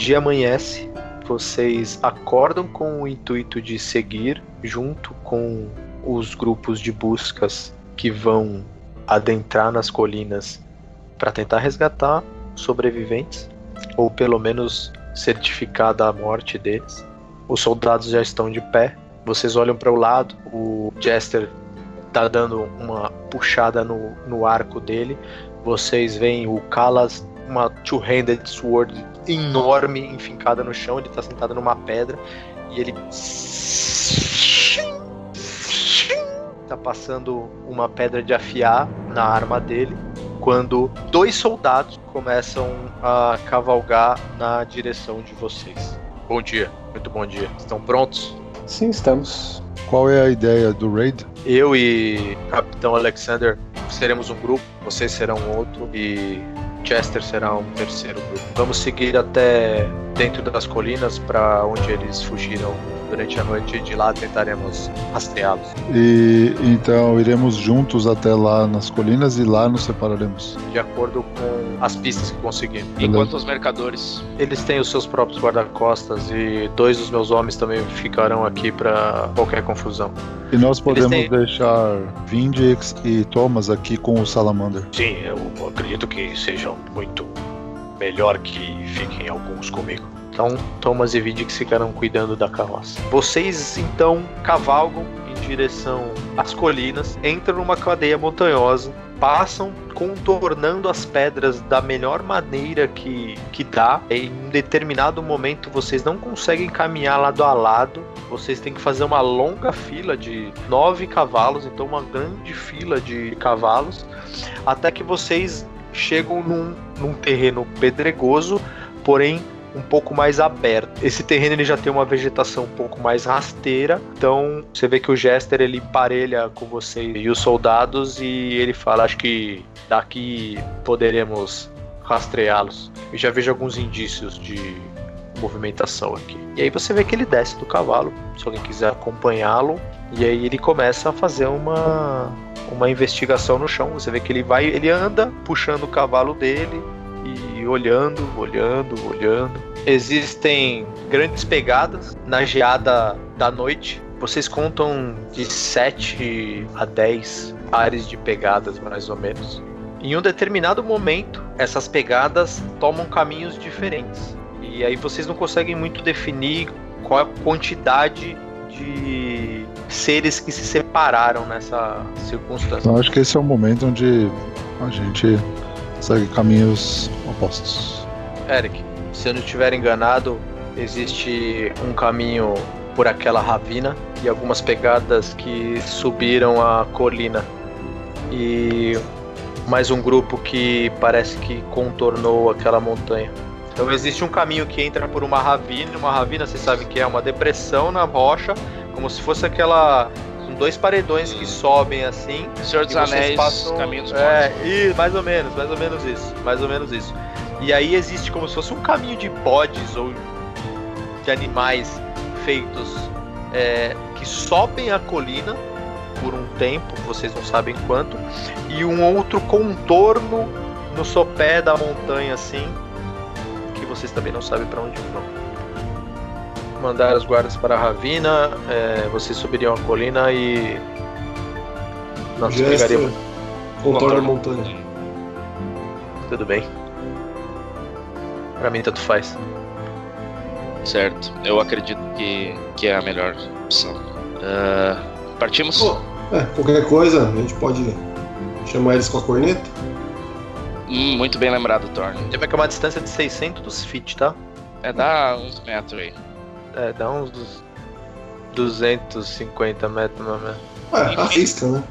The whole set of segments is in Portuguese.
Dia amanhece, vocês acordam com o intuito de seguir junto com os grupos de buscas que vão adentrar nas colinas para tentar resgatar sobreviventes ou pelo menos certificar da morte deles. Os soldados já estão de pé. Vocês olham para o lado, o Jester tá dando uma puxada no, no arco dele. Vocês veem o Kalas, uma two-handed sword enorme enfincada no chão. Ele tá sentado numa pedra e ele tá passando uma pedra de afiar na arma dele quando dois soldados começam a cavalgar na direção de vocês. Bom dia, muito bom dia. Estão prontos? Sim, estamos. Qual é a ideia do raid? Eu e Capitão Alexander seremos um grupo, vocês serão outro e Chester será um terceiro grupo. Vamos seguir até dentro das colinas para onde eles fugiram durante a noite e de lá tentaremos rastreá-los. E então iremos juntos até lá nas colinas e lá nos separaremos. De acordo com as pistas que conseguimos. Enquanto os mercadores. Eles têm os seus próprios guarda-costas e dois dos meus homens também ficarão aqui para qualquer confusão. E nós podemos têm- deixar Vindix e Thomas aqui com o Salamander. Sim, eu acredito que sejam muito melhor que fiquem alguns comigo. Então, Thomas e Vidic ficarão cuidando da carroça. Vocês então cavalgam em direção às colinas, entram numa cadeia montanhosa, passam contornando as pedras da melhor maneira que, que dá. Em um determinado momento vocês não conseguem caminhar lado a lado, vocês têm que fazer uma longa fila de nove cavalos, então uma grande fila de cavalos, até que vocês chegam num, num terreno pedregoso, porém um pouco mais aberto. Esse terreno ele já tem uma vegetação um pouco mais rasteira, então você vê que o Jester ele parelha com você e os soldados e ele fala, acho que daqui poderemos rastreá-los. Eu já vejo alguns indícios de movimentação aqui. E aí você vê que ele desce do cavalo, se alguém quiser acompanhá-lo, e aí ele começa a fazer uma uma investigação no chão. Você vê que ele vai, ele anda puxando o cavalo dele e olhando, olhando, olhando. Existem grandes pegadas na geada da noite. Vocês contam de 7 a 10 pares de pegadas, mais ou menos. Em um determinado momento, essas pegadas tomam caminhos diferentes. E aí vocês não conseguem muito definir qual é a quantidade de seres que se separaram nessa circunstância. Então acho que esse é o momento onde a gente segue caminhos opostos. Eric, se eu não estiver enganado, existe um caminho por aquela ravina e algumas pegadas que subiram a colina. E mais um grupo que parece que contornou aquela montanha. Então existe um caminho que entra por uma ravina, uma ravina, vocês sabem que é uma depressão na rocha, como se fosse aquela dois paredões que sobem assim. Senhor dos Anéis, passam- Caminho dos É, e mais ou menos, mais ou menos isso, mais ou menos isso. E aí existe como se fosse um caminho de bodes ou de animais feitos é, que sobem a colina por um tempo, vocês não sabem quanto, e um outro contorno no sopé da montanha assim, que vocês também não sabem para onde vão. Mandar os guardas para a ravina, é, vocês subiriam a colina e nós pegaríamos contorno da montanha. Tudo bem. Pra mim, tanto faz. Certo. Eu acredito que, que é a melhor opção. Ah, partimos? Pô, é, qualquer coisa, a gente pode chamar eles com a corneta. Hum, muito bem lembrado, Thorne. Que é uma distância de 600 feet, tá? É, dá uns metros aí. É, dá uns 250 metros, mais ou menos. Ué, arrisca, né?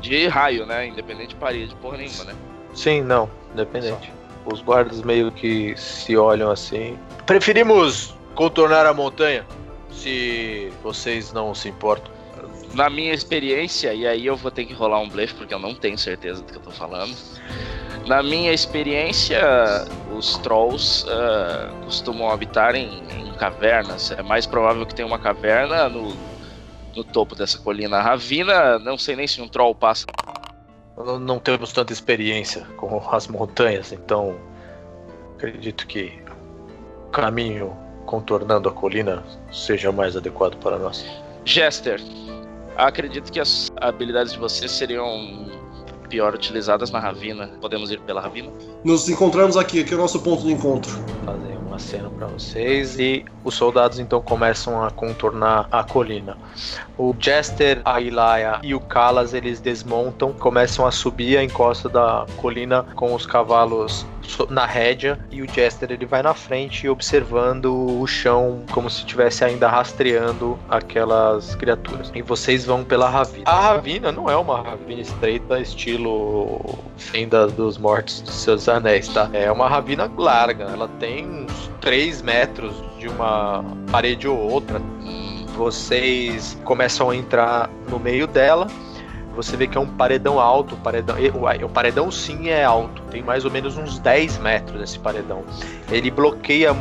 De raio, né? Independente de parede, porra nenhuma, né? Sim, não, independente. Os guardas meio que se olham assim. Preferimos contornar a montanha, se vocês não se importam. Na minha experiência, e aí eu vou ter que rolar um blefe porque eu não tenho certeza do que eu tô falando. Na minha experiência, os trolls ah, costumam habitar em, em cavernas. É mais provável que tenha uma caverna no, no topo dessa colina ravina. Não sei nem se um troll passa. Não, não temos tanta experiência com as montanhas, então acredito que o caminho contornando a colina seja mais adequado para nós. Jester, acredito que as habilidades de vocês seriam pior utilizadas na ravina. Podemos ir pela ravina? Nos encontramos aqui, aqui é o nosso ponto de encontro. Fazer uma cena para vocês e os soldados então começam a contornar a colina. O Jester, a Ilaya e o Kalas eles desmontam, começam a subir a encosta da colina com os cavalos na rédea e o Jester ele vai na frente observando o chão como se estivesse ainda rastreando aquelas criaturas. E vocês vão pela ravina. A ravina não é uma ravina estreita estilo Fenda dos Mortos dos Seus Anéis, tá? É uma ravina larga, ela tem uns 3 metros de uma parede ou outra. Vocês começam a entrar no meio dela. Você vê que é um paredão alto, paredão, e- o paredão sim é alto, tem mais ou menos uns 10 metros esse paredão. Ele bloqueia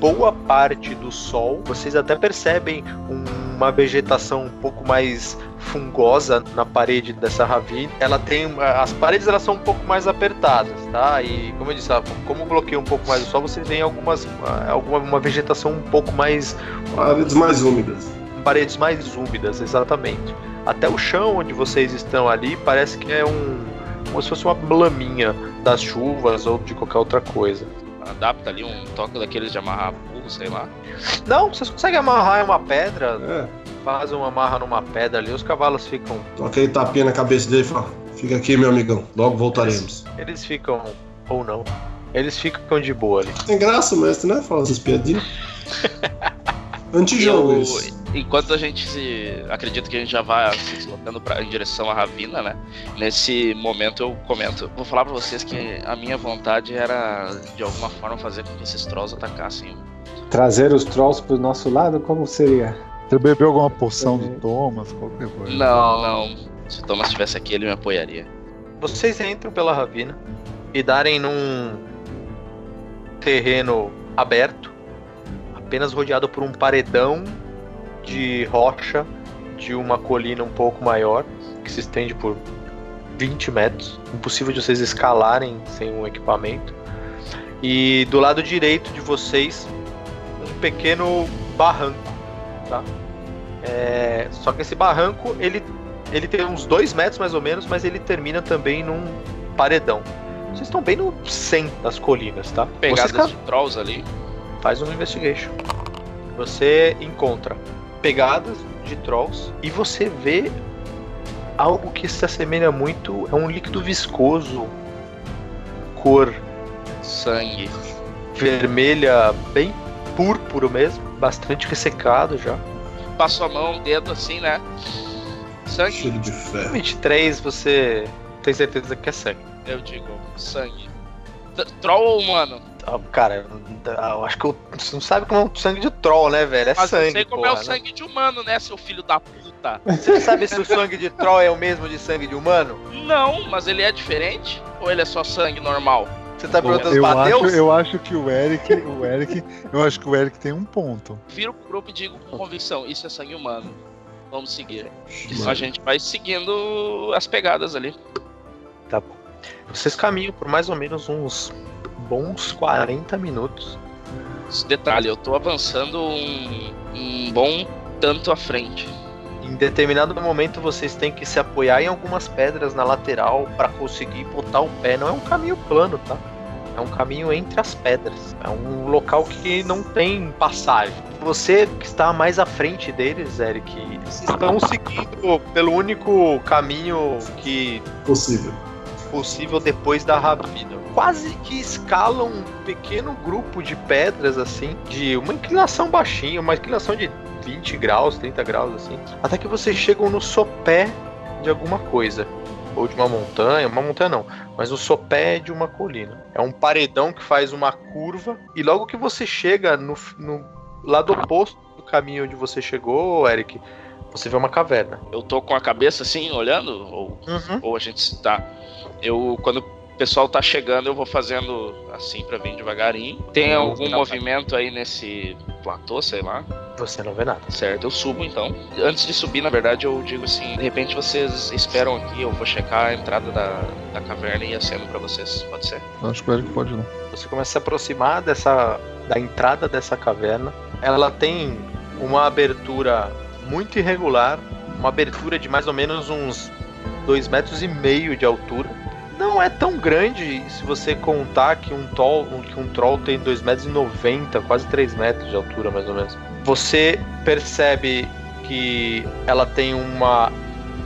boa parte do sol. Vocês até percebem um- uma vegetação um pouco mais fungosa na parede dessa ravina. Ela tem as paredes elas são um pouco mais apertadas, tá? E como eu disse, ela- como bloqueia um pouco mais o sol, vocês veem algumas ah, alguma uma vegetação um pouco mais Paredes mais úmidas. paredes mais úmidas, exatamente. Até o chão onde vocês estão ali parece que é um como se fosse uma laminha das chuvas ou de qualquer outra coisa. Adapta ali um toque daqueles de amarrar burro, sei lá. Não, vocês conseguem amarrar uma pedra, É. fazem uma amarra numa pedra ali, os cavalos ficam aquele tapinha na cabeça dele e fala: Fica aqui, meu amigão. Logo voltaremos. Eles ficam, ou não, eles ficam de boa ali. Tem graça, mestre, né? Fala essas piadinhas. Antijogo Eu, isso. enquanto a gente se. Acredito que a gente já vai se deslocando pra, em direção à Ravina, né? Nesse momento eu comento. Vou falar pra vocês que a minha vontade era de alguma forma fazer com que esses trolls atacassem. Trazer os trolls pro nosso lado, como seria? Você bebeu alguma poção do Thomas, qualquer coisa. Não, não. Se o Thomas estivesse aqui, ele me apoiaria. Vocês entram pela ravina e darem num terreno aberto, apenas rodeado por um paredão de rocha de uma colina um pouco maior, que se estende por 20 metros. Impossível de vocês escalarem sem um equipamento. E do lado direito de vocês, um pequeno barranco, tá? É, só que esse barranco, ele ele tem uns dois metros mais ou menos, mas ele termina também num paredão. Vocês estão bem no centro das colinas, tá? Pegadas Vocês de trolls ali. faz um investigation. Você encontra pegadas de trolls e você vê algo que se assemelha muito é um líquido viscoso, cor Sangue. vermelha, bem púrpuro mesmo, bastante ressecado já. Passo a mão, dedo assim, né? Sangue, Cheiro de ferro. 23 você tem certeza que é sangue. eu digo, sangue. T- Troll ou humano? Ah, Cara, eu acho que eu- você não sabe como é o sangue de troll, né, velho? É Mas sangue. eu sei como porra, é o né? sangue de humano, né, seu filho da puta? Você sabe se o sangue de troll é o mesmo de sangue de humano? Não, mas ele é diferente? Ou ele é só sangue normal? Você tá perguntando Eu pra acho, Deus? eu acho que o Eric, o Eric, eu acho que o Eric tem um ponto. Viro pro grupo e digo com convicção, isso é sangue humano. Vamos seguir. Mano. A gente vai seguindo as pegadas ali. Tá bom. Vocês caminham por mais ou menos uns bons 40 minutos. Esse detalhe, eu tô avançando um, um bom tanto à frente. Em determinado momento vocês têm que se apoiar em algumas pedras na lateral para conseguir botar o pé. Não é um caminho plano, tá? É um caminho entre as pedras. É um local que não tem passagem. Você que está mais à frente deles, Eric, estão seguindo pelo único caminho que Possível. possível depois da ravina. Quase que escalam um pequeno grupo de pedras assim, de uma inclinação baixinha, uma inclinação de 20 graus, 30 graus assim. Até que vocês chegam no sopé de alguma coisa. Ou de uma montanha, uma montanha não, mas o sopé de uma colina. É um paredão que faz uma curva, e logo que você chega no, no lado oposto do caminho onde você chegou, Eric, você vê uma caverna. Eu tô com a cabeça assim, olhando? Ou, Uhum. ou a gente tá. Eu, quando pessoal tá chegando, eu vou fazendo assim pra vir devagarinho. Tem Não, algum não, movimento aí nesse platô, sei lá? Você não vê nada. Certo, eu subo então. Antes de subir, na verdade, eu digo assim: de repente vocês esperam aqui, eu vou checar a entrada da, da caverna e aceno pra vocês. Pode ser? Acho que pode não. Você começa a se aproximar dessa da entrada dessa caverna. Ela tem uma abertura muito irregular, uma abertura de mais ou menos uns dois metros e meio de altura. Não é tão grande se você contar que um, tol, que um troll tem 2,90 metros, 90, quase 3 metros de altura, mais ou menos. Você percebe que ela tem uma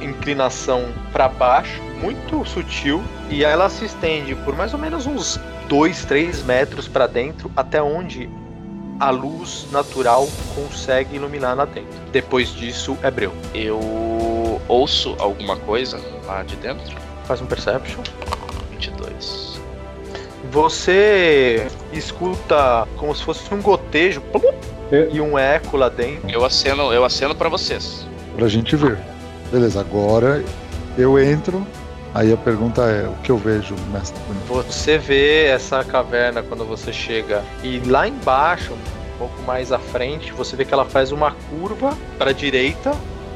inclinação para baixo, muito sutil, e ela se estende por mais ou menos uns 2, 3 metros para dentro, até onde a luz natural consegue iluminar lá dentro. Depois disso é breu. Eu ouço alguma coisa lá de dentro? Faz um perception. 22. Você escuta como se fosse um gotejo plum, Eu- e um eco lá dentro. Eu aceno, eu aceno para vocês. Pra gente ver. Beleza, agora eu entro. Aí a pergunta é: o que eu vejo, mestre? Você vê essa caverna quando você chega e lá embaixo, um pouco mais à frente, você vê que ela faz uma curva para a direita.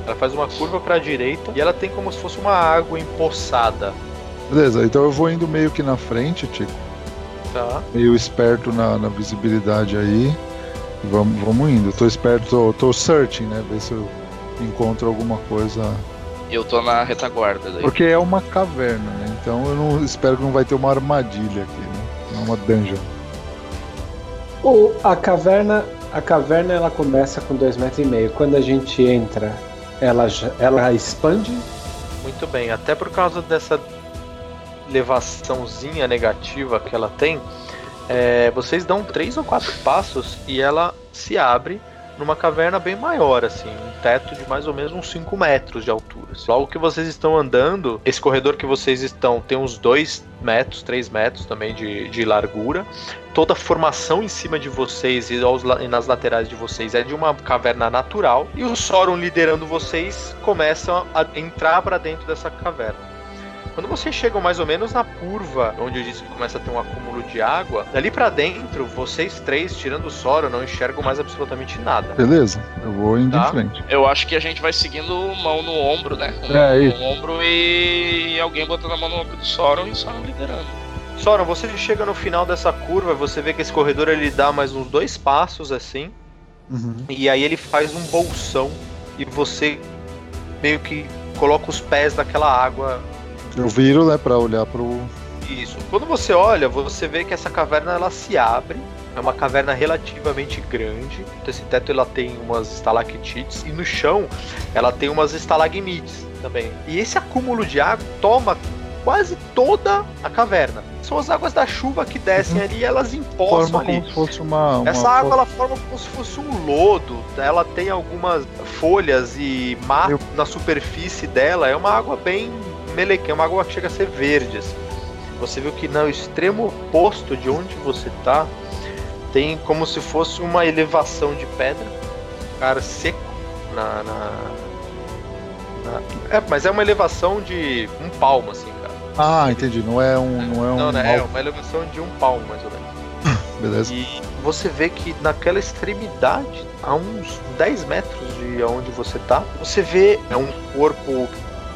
Ela faz uma curva para a direita e ela tem como se fosse uma água empoçada, Beleza, então eu vou indo meio que na frente, Tico. tá? Meio esperto na, na visibilidade aí. E Vamos, vamos indo. Tô esperto, tô, tô searching, né? Ver se eu encontro alguma coisa. Eu tô na retaguarda daí. Porque é uma caverna, né? Então eu não espero que não vai ter uma armadilha aqui, né? Não é uma dungeon. O, a caverna, a caverna ela começa com dois metros e meio. Quando a gente entra, ela, ela expande. Muito bem, até por causa dessa elevaçãozinha negativa que ela tem, é, vocês dão três ou quatro passos e ela se abre numa caverna bem maior, assim, um teto de mais ou menos uns 5 metros de altura. Logo que vocês estão andando, esse corredor que vocês estão tem uns 2 metros, 3 metros também de, de largura. Toda a formação em cima de vocês e, aos e nas laterais de vocês é de uma caverna natural. E o Sauron liderando vocês começam a entrar para dentro dessa caverna. Quando vocês chegam mais ou menos na curva, onde eu disse que começa a ter um acúmulo de água, dali pra dentro, vocês três, tirando o Sora, não enxergam mais absolutamente nada. Beleza, eu vou indo Tá. em frente. Eu acho que a gente vai seguindo mão no ombro, né? Um É, isso. no ombro e alguém botando a mão no ombro do Sauron e o Sauron liderando. Sora, você chega no final dessa curva, você vê que esse corredor ele dá mais uns dois passos assim, Uhum. e aí ele faz um bolsão e você meio que coloca os pés naquela água Eu viro, né, pra olhar pro. Isso. Quando você olha, você vê que essa caverna ela se abre. É uma caverna relativamente grande. Esse teto ela tem umas estalactites e no chão ela tem umas estalagmites também. E esse acúmulo de água toma quase toda a caverna. São as águas da chuva que descem Uhum. ali e elas empoçam Forma ali. como se fosse uma. uma Essa água ela forma como se fosse um lodo. Ela tem algumas folhas e mato Eu- na superfície dela. É uma água bem melequinha, é uma água que chega a ser verde. Assim. Você viu que no extremo oposto de onde você tá, tem como se fosse uma elevação de pedra, cara seco na. na- na- É, mas é uma elevação de um palmo, assim, cara. Ah, entendi. Não é um. Não é um. Não, né? É uma elevação de um palmo, mais ou menos. Beleza. E você vê que naquela extremidade, a uns 10 metros de onde você tá, você vê é um corpo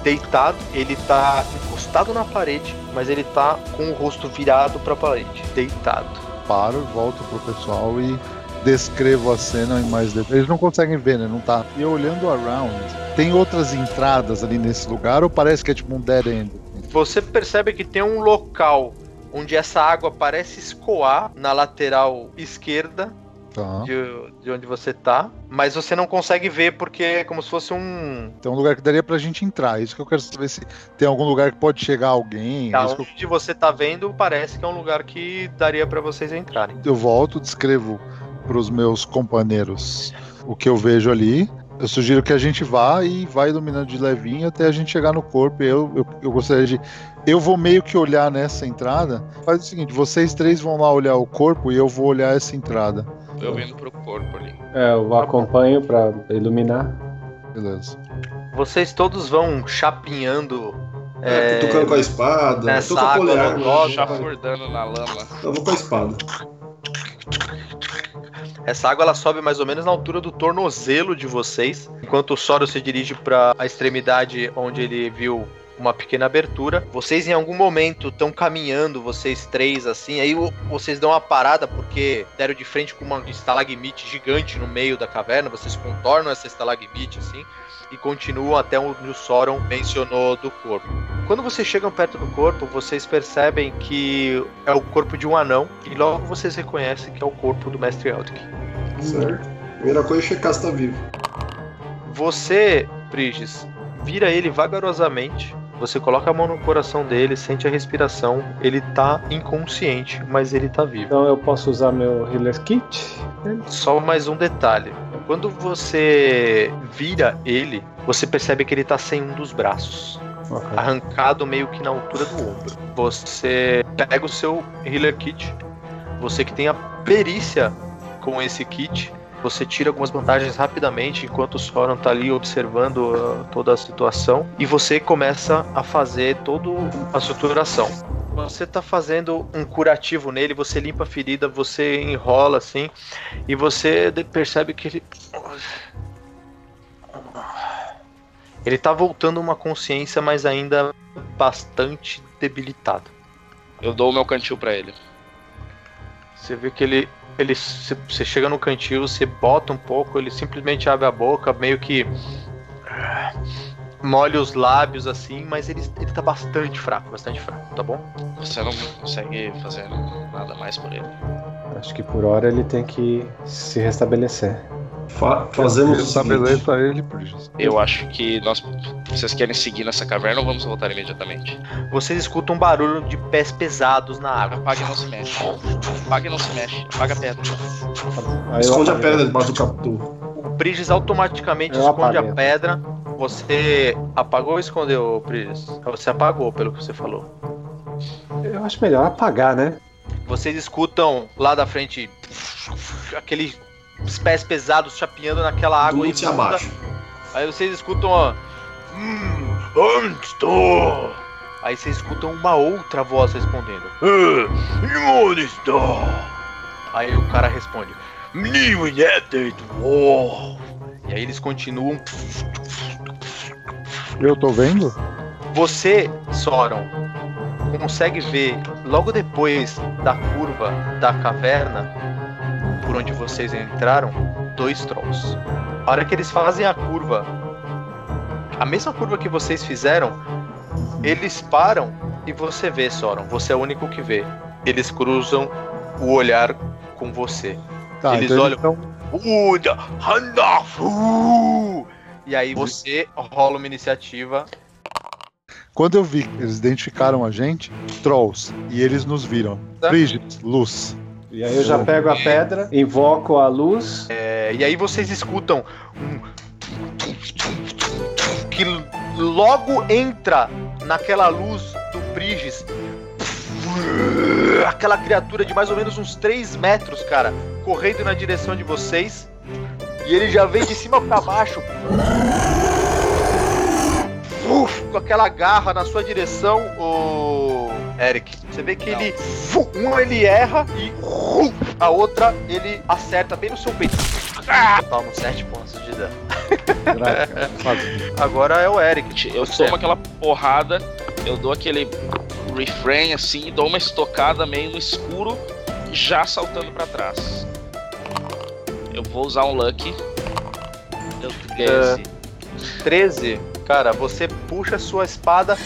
deitado, ele tá encostado na parede, mas ele tá com o rosto virado pra parede, deitado. Paro, volto pro pessoal e descrevo a cena em mais detalhes. Eles não conseguem ver, né? Não tá. E olhando around, tem outras entradas ali nesse lugar ou parece que é tipo um dead end? Você percebe que tem um local onde essa água parece escoar na lateral esquerda Tá. de, de onde você tá, mas você não consegue ver porque é como se fosse um Tem um lugar que daria pra gente entrar. Isso que eu quero saber se tem algum lugar que pode chegar alguém. Da Isso que eu- onde você tá vendo, parece que é um lugar que daria pra vocês entrarem. eu volto, descrevo pros meus companheiros o que eu vejo ali. Eu sugiro que a gente vá e vá iluminando de levinho até a gente chegar no corpo. Eu, eu, eu gostaria de. Eu vou meio que olhar nessa entrada. Faz o seguinte: vocês três vão lá olhar o corpo e eu vou olhar essa entrada. Eu indo pro corpo ali. É, eu acompanho pra iluminar. Beleza. Vocês todos vão chapinhando. É, tô tocando com a espada. nessa tô com a água lodosa. Chafurdando na lama. Eu vou com a espada. Essa água ela sobe mais ou menos na altura do tornozelo de vocês, enquanto o Soro se dirige para a extremidade onde ele viu uma pequena abertura. Vocês em algum momento estão caminhando, vocês três assim, aí vocês dão uma parada porque deram de frente com uma estalagmite gigante no meio da caverna, vocês contornam essa estalagmite assim e continuam até onde o Soron mencionou do corpo. Quando vocês chegam perto do corpo, vocês percebem que é o corpo de um anão e logo vocês reconhecem que é o corpo do Mestre Eldrick. Certo? Primeira coisa é checar se tá vivo. Você, Briges, vira ele vagarosamente. Você coloca a mão no coração dele, sente a respiração. Ele tá inconsciente, mas ele tá vivo. Então eu posso usar meu Healer Kit? Só mais um detalhe. Quando você vira ele, você percebe que ele tá sem um dos braços. Ok. arrancado meio que na altura do ombro. Você pega o seu healer kit, você que tem a perícia com esse kit, você tira algumas vantagens rapidamente enquanto o Soran tá ali observando ah, toda a situação e você começa a fazer toda a suturação. Você tá fazendo um curativo nele, você limpa a ferida, você enrola assim e você percebe que ele ele tá voltando uma consciência, mas ainda bastante debilitado. Eu dou o meu cantil pra ele. Você vê que ele. Ele você chega no cantil, você bota um pouco, ele simplesmente abre a boca, meio que. ah, molha os lábios assim, mas ele, ele tá bastante fraco, bastante fraco, tá bom? Você não consegue fazer nada mais por ele. Acho que por hora ele tem que se restabelecer. Fa- fazemos o seguinte. Estabeleça ele, Bridges. Eu acho que nós. Vocês querem seguir nessa caverna ou vamos voltar imediatamente? Vocês escutam um barulho de pés pesados na água. Apaga e não se mexe. Apaga e não se mexe. Apaga a pedra. Aí Esconde a pedra debaixo do capô. O Bridges automaticamente Eu esconde apaguei. a pedra. Você apagou ou escondeu, Bridges? Você apagou, pelo que você falou. Eu acho melhor apagar, né? Vocês escutam lá da frente aqueles pés pesados chapeando naquela água Dute imunda. abaixo. Aí vocês escutam, ó. Hum, onde estou? Aí vocês escutam uma outra voz respondendo. "Ah, onde estou? Aí o cara responde. "New United War." E aí eles continuam. Eu tô vendo? Você, Soron, consegue ver logo depois da curva da caverna por onde vocês entraram dois trolls. A hora que eles fazem a curva, a mesma curva que vocês fizeram, eles param e você vê, Soron. Você é o único que vê. Eles cruzam o olhar com você. Tá, Eles então olham- Handafu! E aí você rola uma iniciativa Quando eu vi que eles identificaram a gente, Trolls, e eles nos viram. Tá. Bridget, luz. E aí eu já pego a pedra, invoco a luz. É, e aí vocês escutam um que logo entra naquela luz do Briges aquela criatura de mais ou menos uns 3 metros, cara, correndo na direção de vocês. E ele já vem de cima pra baixo. Uf, com aquela garra na sua direção, o Eric. Você vê que Não. ele. Um ele erra e a outra ele acerta bem no seu peito. Ah! Toma 7 pontos de dano. Agora é o Eric. Eu tomo aquela porrada, eu dou aquele refrain assim, dou uma estocada meio no escuro, já saltando pra trás. Eu vou usar um Lucky. Eu É. 13. 13, cara, você puxa a sua espada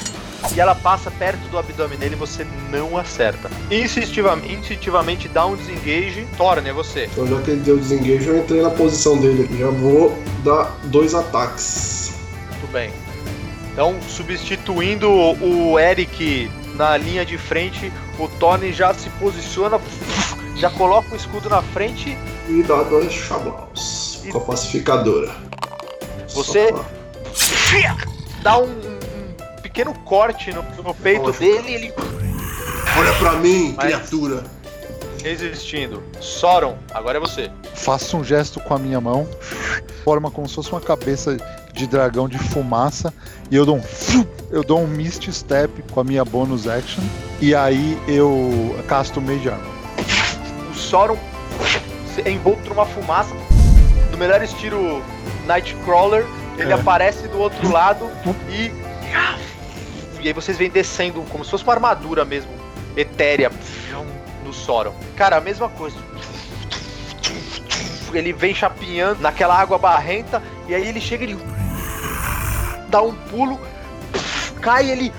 e ela passa perto do abdômen dele e você não acerta. Instintivamente, instintivamente dá um desengage. Torne, é você. Então já que ele deu desengage, eu entrei na posição dele aqui. Já vou dar dois ataques. Muito bem. Então, substituindo o Eric na linha de frente, o Tony já se posiciona, já coloca o escudo na frente E dá dois chablaus. Com a pacificadora. Você- Dá um pequeno corte no, no peito dele e ele Olha pra mim, Mas- criatura. resistindo. Soron, agora é você. Faço um gesto com a minha mão, forma como se fosse uma cabeça de dragão de fumaça, e eu dou um. Eu dou um Mist Step com a minha bonus action, e aí eu casto Mage Armor. O Soron é envolto numa fumaça. No melhor estilo Nightcrawler, ele É. aparece do outro lado e. E aí vocês vêm descendo como se fosse uma armadura mesmo, etérea, do Soron. Cara, a mesma coisa. Ele vem chapinhando naquela água barrenta e aí ele chega e ele dá um pulo, cai ele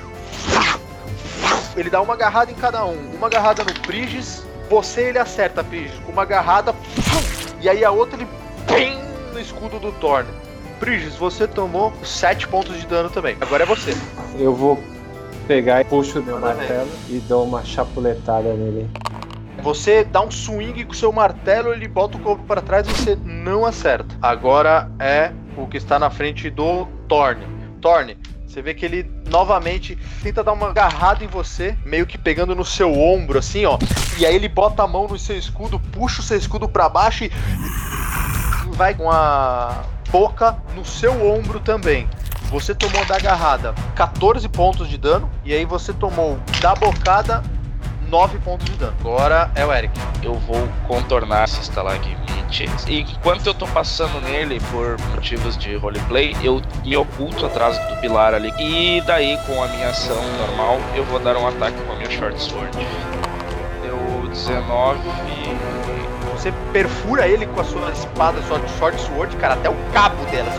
ele dá uma agarrada em cada um. Uma agarrada no Prigis, você ele acerta, Prigis, uma agarrada. E aí a outra ele bem no escudo do Thorn. Prigis, você tomou 7 pontos de dano também. Agora é você. Eu vou pegar e puxo o meu martelo e dou uma chapuletada nele. Você dá um swing com o seu martelo, ele bota o corpo para trás e você não acerta. Agora é o que está na frente do Thorn. Thorn, você vê que ele novamente tenta dar uma agarrada em você, meio que pegando no seu ombro, assim, ó. E aí ele bota a mão no seu escudo, puxa o seu escudo para baixo e vai com a boca no seu ombro também. Você tomou da agarrada 14 pontos de dano, e aí você tomou da bocada 9 pontos de dano. Agora é o Eric. Eu vou contornar esse estalagmite. E enquanto eu tô passando nele por motivos de roleplay, eu me oculto atrás do pilar ali. E daí, com a minha ação normal, eu vou dar um ataque com a minha short sword. Deu 19 e. Você perfura ele com a sua espada, sua short sword, cara, até o cabo dela.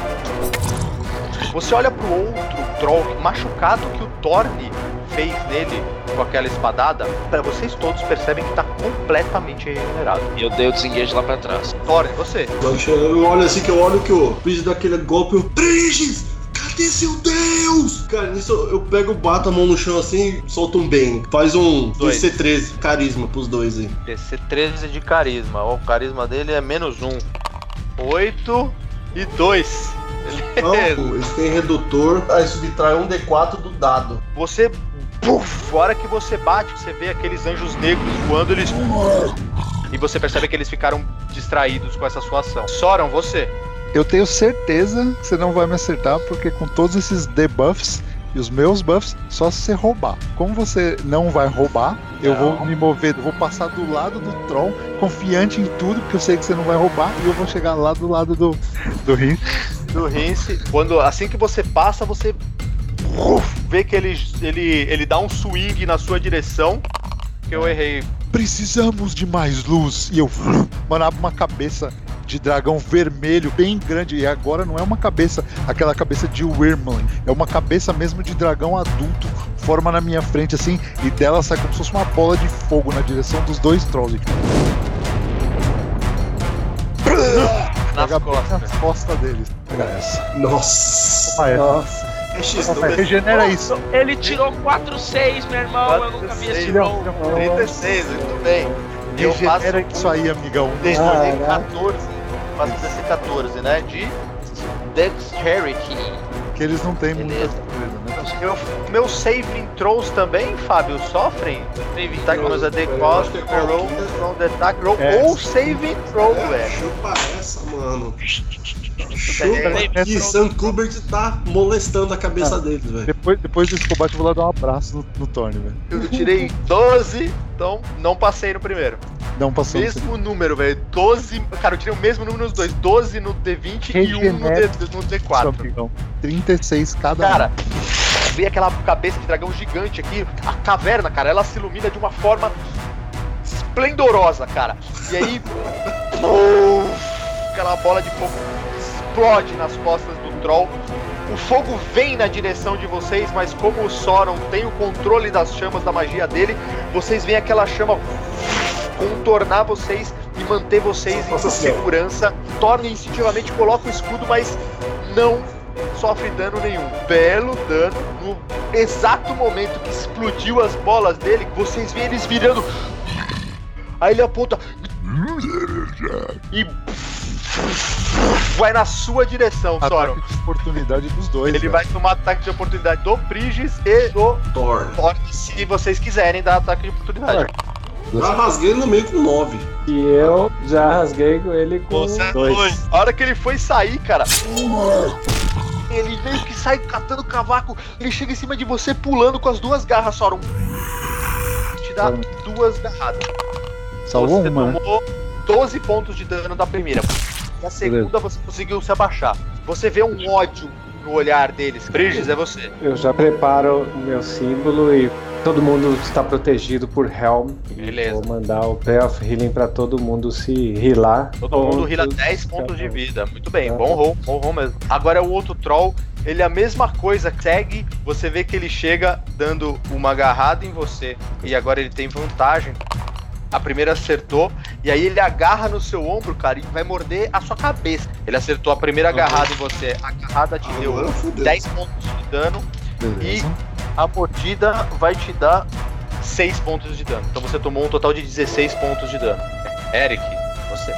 Você olha pro outro troll machucado que o Thorne fez nele com aquela espadada. Pra vocês todos percebem que tá completamente regenerado. e eu dei o desengage lá pra trás. Thorne, você. Eu olho assim que eu olho que o Prigis dá aquele golpe. Prigis, cadê seu Deus? Cara, nisso eu eu pego, bato a mão no chão assim e solto um bem. Faz um Dois. DC13, carisma pros dois aí. DC 13 de carisma. Ó, o carisma dele é menos um. 8 e 2. Não, eles têm redutor. Aí subtrai um D4 do dado. Você. Puf, a hora que você bate, você vê aqueles anjos negros voando, eles. E você percebe que eles ficaram distraídos com essa sua ação. Soram, você. Eu tenho certeza que você não vai me acertar, porque com todos esses debuffs e os meus buffs, só se você roubar. Como você não vai roubar, eu vou me mover, vou passar do lado do Troll, confiante em tudo, porque eu sei que você não vai roubar, e eu vou chegar lá do lado do, do rim. do Rince, quando assim que você passa, você vê que ele, ele, ele dá um swing na sua direção. Que eu errei. Precisamos de mais luz. E eu manava uma cabeça de dragão vermelho bem grande. E agora não é uma cabeça, aquela cabeça de Wyrmling. É uma cabeça mesmo de dragão adulto. Forma na minha frente assim. E dela sai como se fosse uma bola de fogo na direção dos dois trolls. Nas costas. nas costas deles. Nossa. Toma essa. Nossa. É X, Toma essa. Regenera isso. Ele tirou 4-6, meu irmão. Eu nunca vi esse 4-6. roll. 36, muito bem. Eu faço Regenera isso aí, amigão. DC Caraca. 14. Faço DC 14, né? De Dexterity. Que eles não têm muita Beleza. coisa, né? Meu, meu saving throws também, Fábio, sofrem? Saving Tá throws. os the Eu cost é roll from the attack roll É. ou saving throw, velho. Chupa essa, mano. Chupa que Sam Kubert tá molestando a cabeça deles, velho. Depois, depois desse combate, eu vou lá dar um abraço no, no Thorne, velho. Eu tirei 12, então não passei no primeiro. Um passão. Mesmo número, velho. 12. Cara, eu tirei o mesmo número nos dois: 12 no D20 e 1 no, D, no D4. amigão. 36 cada um. Cara, vem aquela cabeça de dragão gigante aqui. A caverna, cara, ela se ilumina de uma forma esplendorosa, cara. E aí. aquela bola de fogo explode nas costas do troll. O fogo vem na direção de vocês, mas como o Sauron tem o controle das chamas da magia dele, vocês veem aquela chama contornar vocês e manter vocês em Senhora. segurança. Torna instintivamente, coloca o escudo, mas não sofre dano nenhum. Belo dano. No exato momento que explodiu as bolas dele, vocês veem eles virando. Aí ele aponta. E vai na sua direção, Soron. Ataque de oportunidade dos dois. Ele velho. vai tomar ataque de oportunidade do Prigis e do Thor. Thor, se vocês quiserem dar ataque de oportunidade. Já rasguei no meio com 9. E eu já rasguei com ele com Você é dois. dois. A hora que ele foi sair, cara. Ele veio que sai catando cavaco. Ele chega em cima de você pulando com as duas garras, Soron. Te dá duas garradas. Salvou você uma, tomou 12 pontos de dano da primeira. Na segunda você conseguiu se abaixar. Você vê um ódio no olhar deles. Briges, é você. Eu já preparo o meu símbolo e todo mundo está protegido por Helm. E Beleza. Vou mandar o Payoff Healing pra todo mundo se healar. Todo mundo Pontos. rila 10 pontos de vida. Muito bem, Tá. bom roll, bom roll mesmo. Agora é o outro troll. Ele é a mesma coisa, segue. Você vê que ele chega dando uma agarrada em você. E agora ele tem vantagem. A primeira acertou. E aí ele agarra no seu ombro, cara, e vai morder a sua cabeça. Ele acertou a primeira agarrada em você. A agarrada te deu Agora fudeu. 10 pontos de dano. Beleza. A mordida vai te dar 6 pontos de dano. Então você tomou um total de 16 pontos de dano. Eric, você.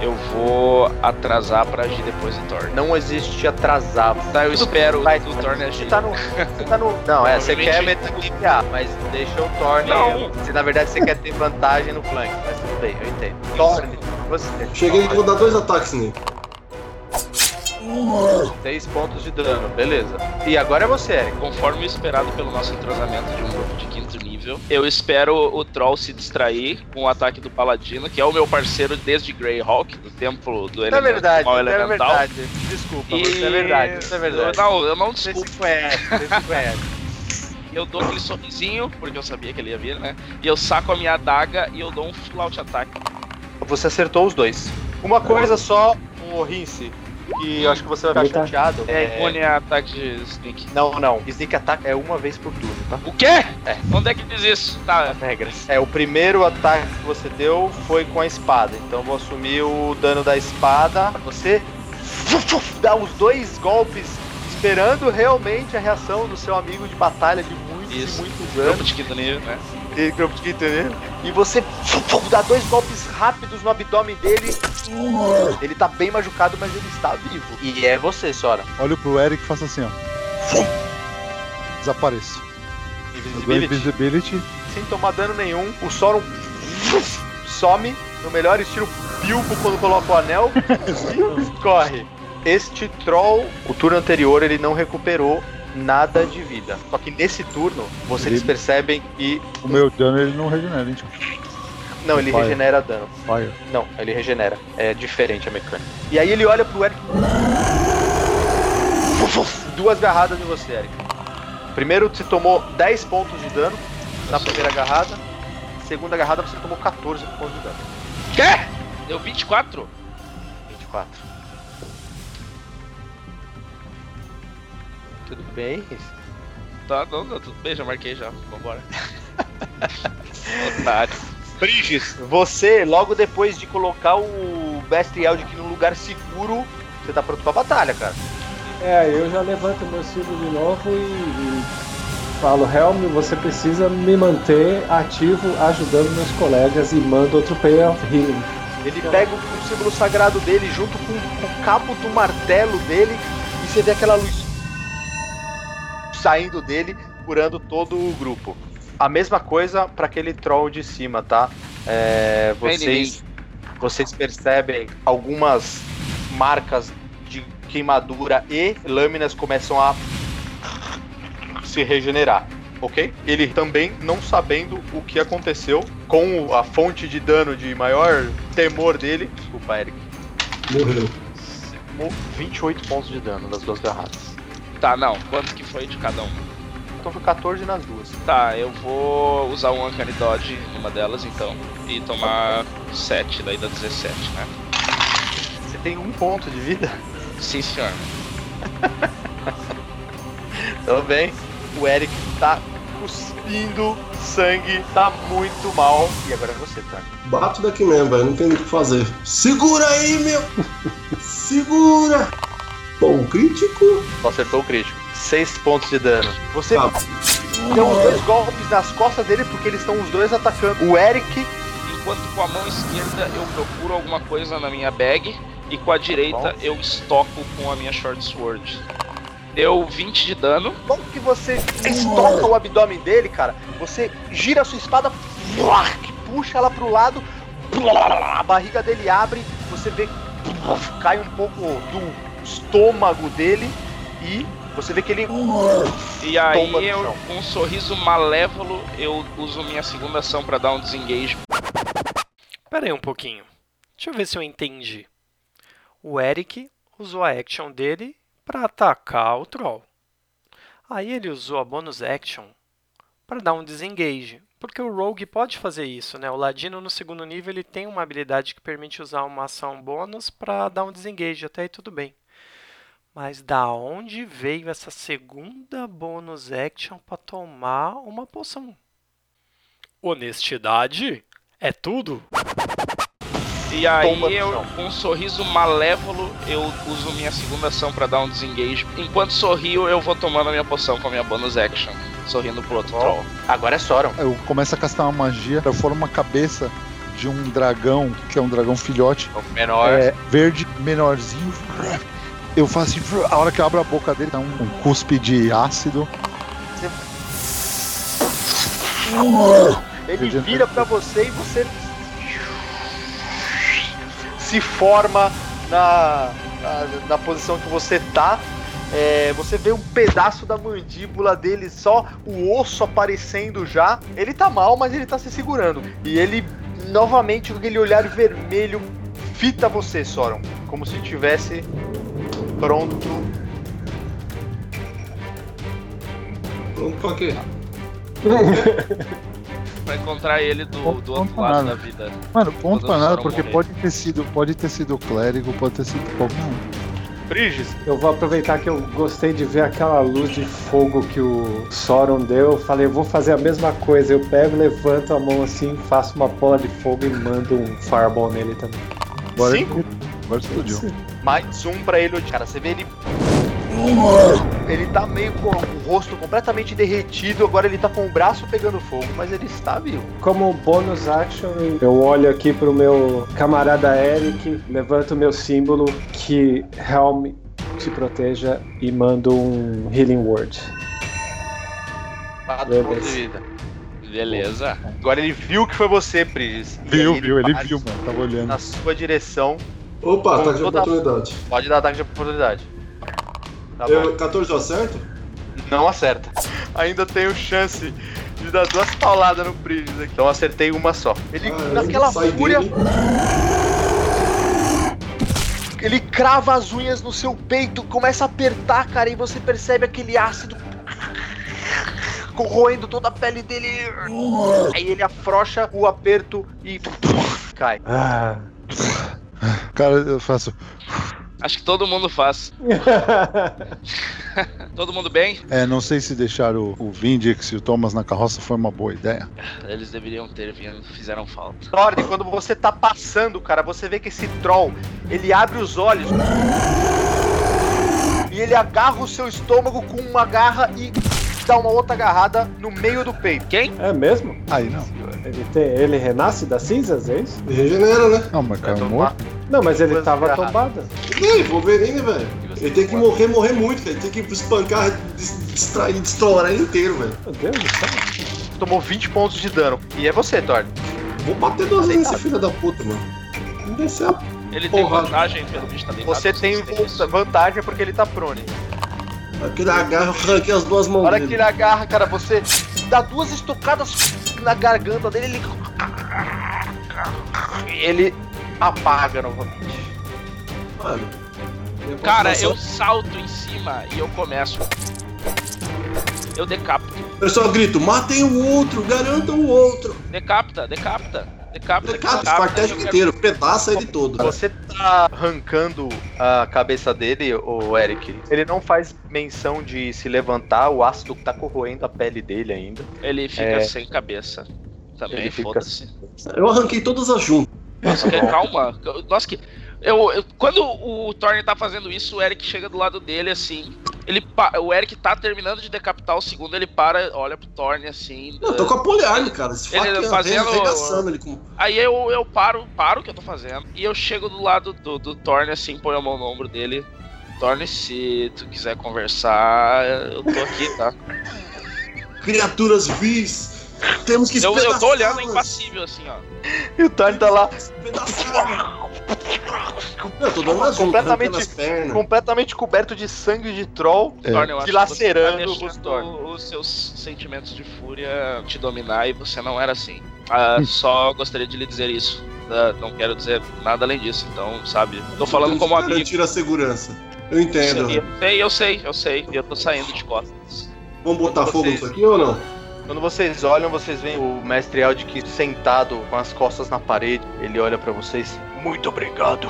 Eu vou atrasar pra agir depois do Thor. Não existe atrasar. Tá, eu espero Vai, o Thor Você agir. tá no. Você tá no. Não, é, você quer metagampear, mas deixa o Thorne. Não. Se na verdade você quer ter vantagem no flank, mas tudo bem, eu entendo. Thorne, você. Cheguei e vou dar dois ataques nele. 6 pontos de dano, beleza. E agora é você, Eric. Conforme esperado pelo nosso entrosamento de um grupo de quinto nível, eu espero o Troll se distrair com o ataque do Paladino, que é o meu parceiro desde Greyhawk, do templo do É verdade, mal é elemental. verdade. Desculpa, E- isso é verdade, isso é verdade. Não, eu não Você desculpo. se conhece, você se conhece. Eu dou aquele sorrisinho, porque eu sabia que ele ia vir, né? E eu saco a minha adaga e eu dou um flout attack. Você acertou os dois. Uma coisa só, o Rince, que eu acho que você vai ficar tá- chateado. É imune a ataque de sneak. Não, não. Sneak Attack é uma vez por turno, tá? O quê? É. Onde é que diz isso? Tá, regras. É, o primeiro ataque que você deu foi com a espada. Então eu vou assumir o dano da espada. Você dá os dois golpes, esperando realmente a reação do seu amigo de batalha de muitos Isso. e muitos anos. de quinto nível, né? E, grupo de quinto nível. E você dá dois golpes rápidos no abdômen dele. Ele tá bem machucado, mas ele está vivo. E é você, Sora. Olho pro Eric e faço assim, ó. Desapareço. Eu Invisibility. invisibility. sem tomar dano nenhum. O Sauron some no melhor estilo Bilbo quando coloca o anel e corre. Este troll, o turno anterior, ele não recuperou nada de vida. Só que nesse turno, vocês Ele- percebem que. O meu dano ele não regenera, hein, tio? Não, ele Vai. regenera dano. Fire. Não, ele regenera. É diferente a mecânica. E aí ele olha pro Eric. Duas garradas de você, Eric. Primeiro você tomou 10 pontos de dano na primeira agarrada. Segunda agarrada você tomou 14 pontos de dano. Quê? Deu 24? 24. Tudo bem? Tá, não, não, tudo bem, já marquei já. Vambora. Otário. Briges, você, logo depois de colocar o Bestial aqui num lugar seguro, você tá pronto pra batalha, cara. É, eu já levanto meu símbolo de novo e, e falo, Helm, você precisa me manter ativo ajudando meus colegas e mando outro Payoff Healing. Ele pega o, símbolo sagrado dele junto com, com o cabo do martelo dele e você vê aquela luz saindo dele, curando todo o grupo. A mesma coisa para aquele troll de cima, tá? É, vocês, vocês percebem algumas marcas de queimadura e lâminas começam a se regenerar, ok? Ele também não sabendo o que aconteceu com a fonte de dano de maior temor dele. Desculpa, Eric. Morreu. Tomou 28 pontos de dano das duas garradas. Tá, não. Quanto que foi de cada um? Então foi 14 nas duas. Tá, eu vou usar um Uncanny Dodge numa delas, então. E tomar 7, daí dá 17, né? Você tem um ponto de vida? Sim, senhor. Tudo bem. O Eric tá cuspindo sangue, tá muito mal. E agora é você, tá? Bato daqui mesmo, velho. Não tem o que fazer. Segura aí, meu! Segura! Bom, crítico. Só acertou o crítico. 6 pontos de dano. Você Tá. deu uns dois golpes nas costas dele porque eles estão os dois atacando. O Eric Enquanto com a mão esquerda eu procuro alguma coisa na minha bag e com a direita eu estoco com a minha short sword. Deu 20 de dano. Logo que você estoca o abdômen dele, cara, você gira a sua espada, puxa ela pro lado, a barriga dele abre, você vê cai um pouco do estômago dele e você vê que ele E aí eu, com um sorriso malévolo, eu uso minha segunda ação pra dar um desengage. Pera aí um pouquinho. Deixa eu ver se eu entendi. O Eric usou a action dele para atacar o Troll. Aí ele usou a bonus action para dar um disengage. Porque o Rogue pode fazer isso, né? O Ladino no segundo nível ele tem uma habilidade que permite usar uma ação bônus para dar um disengage. Até aí tudo bem. Mas da onde veio essa segunda bonus action para tomar uma poção? Honestidade é tudo? E aí eu, com um sorriso malévolo, eu uso minha segunda ação pra dar um desengage. Enquanto sorrio, eu vou tomando a minha poção com a minha bonus action. Sorrindo pro outro troll. agora é Soron. Eu começo a castar uma magia, eu formo uma cabeça de um dragão, que é um dragão filhote, Menor. é, verde, menorzinho. Eu faço assim, a hora que eu abro a boca dele, dá um, um cuspe de ácido. Ele vira pra você e você se forma na, na, na posição que você tá. É, você vê um pedaço da mandíbula dele, só o osso aparecendo já. Ele tá mal, mas ele tá se segurando. E ele, novamente, com aquele olhar vermelho, fita você, Soron. Como se tivesse pronto. Pronto pra quê? Pra encontrar ele do, Ponto do outro lado nada. da vida. Mano, ponto pra nada, porque morrer. pode ter sido, pode ter sido clérigo, pode ter sido qualquer um. Briges, Eu vou aproveitar que eu gostei de ver aquela luz de fogo que o Sauron deu. Eu falei, eu vou fazer a mesma coisa. Eu pego, levanto a mão assim, faço uma bola de fogo e mando um fireball nele também. Agora, Cinco? Agora explodiu. mais um pra ele. Cara, você vê ele. Ele tá meio com o rosto completamente derretido. Agora ele tá com o braço pegando fogo, mas ele está vivo. Como bônus action, eu olho aqui pro meu camarada Eric, levanto o meu símbolo que Helm te proteja e mando um Healing Word. Quatro Beleza. pontos de vida. Beleza. Agora ele viu que foi você. E Viu, aí viu, ele viu, mano, tava olhando. Na sua direção. Opa, ataque de oportunidade. Pode dar ataque de oportunidade. Tá. Eu, 14 eu acerto? Não acerta. Ainda tenho chance de dar duas pauladas no Briges aqui. Então acertei uma só. Ele, Ah, naquela fúria, dele. ele crava as unhas no seu peito, começa a apertar, cara, e você percebe aquele ácido corroendo toda a pele dele. Aí ele afrouxa o aperto e cai. Ah. Cara, eu faço. Acho que todo mundo faz. Todo mundo bem? É, não sei se deixar o, o Vindix e o Thomas na carroça foi uma boa ideia. Eles deveriam ter vindo, fizeram falta. Thorne, quando você tá passando, cara, você vê que esse troll, ele abre os olhos e ele agarra o seu estômago com uma garra e dá uma outra agarrada no meio do peito. Quem? É mesmo? Aí não. Ele, tem, ele renasce das cinzas, é isso? Regenera, né? Não, mas caiu morto. Não, mas ele tava tombado. Ih, Wolverine, velho. Ele tem que morrer, morrer muito, cara. Ele tem que espancar, distrair, estourar ele inteiro, velho. Meu Deus do céu. Tomou 20 pontos de dano. E é você, Thorne. Vou bater duas vezes nesse filho da puta, mano. Não descer a Ele tem Porra. vantagem pelo bicho tá deitado. Você não tem vantagem porque ele tá prone. Aquele agarra, eu arranquei as duas mãos Na hora dele. que ele agarra, cara, você dá duas estocadas na garganta dele, ele. Ele apaga novamente. Mano, Cara, eu salto em cima e eu começo. Eu decapito. Eu só grito, matem o outro, garantam o outro. Decapita, decapita. Decapita, decapita, esparteja eu quero- inteiro, pedaça ele todo. Você tá arrancando a cabeça dele, o Eric. Ele não faz menção de se levantar, o ácido tá corroendo a pele dele ainda. Ele fica É. sem cabeça. Também, Ele fica foda-se. Eu arranquei todas as juntas. Nossa, que- calma. Nossa, que. Eu, eu- quando o Thorne tá fazendo isso, o Eric chega do lado dele assim. Ele pa- o Eric tá terminando de decapitar o segundo, ele para, olha pro Thorne assim. Eu tô com a poliarne, cara. Esse Ele faca fazendo- ele com. Aí eu, eu paro, paro o que eu tô fazendo. E eu chego do lado do, do Thorne assim, ponho a mão no ombro dele. Thorne, se tu quiser conversar, eu tô aqui, tá? Criaturas vis! Temos que Eu, eu tô olhando impassível assim, ó. E o Thorne tá lá! Eu tô dando as Completamente- completamente coberto de sangue de troll. É. Thorne, eu acho Dilacerando que os tá os seus sentimentos de fúria te dominar e você não era assim. Ah, só gostaria de lhe dizer isso. Ah, não quero dizer nada além disso, então, sabe? Tô falando Temos como que amigo. Garantir a segurança. Eu entendo. Eu sei, eu sei, eu sei. E eu tô saindo de costas. Vamos botar Quando fogo vocês- nisso aqui ou não? Quando vocês olham, vocês veem o mestre Eldic sentado com as costas na parede. Ele olha pra vocês. Muito obrigado.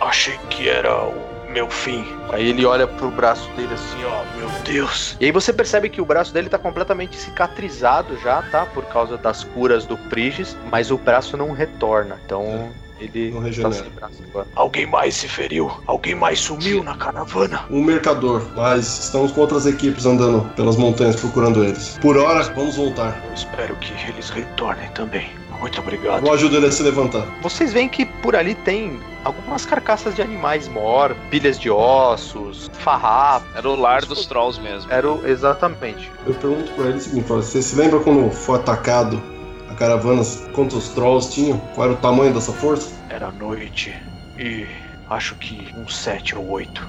Achei que era o meu fim. Aí ele olha pro braço dele assim, ó. Meu Deus. E aí você percebe que o braço dele tá completamente cicatrizado já, tá? Por causa das curas do Prigis, mas o braço não retorna. Então ele Não tá sem braço agora. Alguém mais se feriu. Alguém mais sumiu na caravana. Um mercador, mas estamos com outras equipes andando pelas montanhas procurando eles. Por hora, vamos voltar. Eu espero que eles retornem também. Muito obrigado. Vou ajudar ele a se levantar. Vocês veem que por ali tem algumas carcaças de animais mor, pilhas de ossos, farrapos. Era o lar dos trolls mesmo. Era o- exatamente. Eu pergunto pra ele o seguinte: você se lembra quando foi atacado a caravana? Quantos trolls tinham? Qual era o tamanho dessa força? Era noite e acho que uns sete ou oito.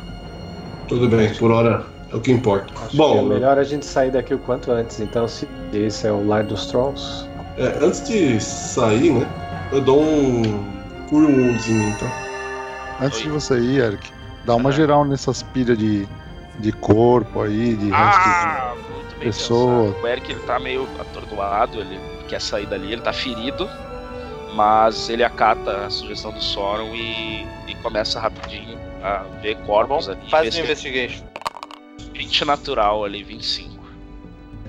Tudo bem, por hora é o que importa. Acho que é Bom, melhor a gente sair daqui o quanto antes. Então, se esse é o lar dos trolls, é, antes de sair, né? Eu dou um Cure Woundzinho, então. Antes de você ir, Eric, dá uma geral nessas pilhas de, de corpo aí, de Ah, muito bem pessoa. pensado. O Eric ele tá meio atordoado, ele quer sair dali, ele tá ferido, mas ele acata a sugestão do Soron e, e começa rapidinho a ver corpos ali. Faz um se- investigation. 20 natural ali, 25.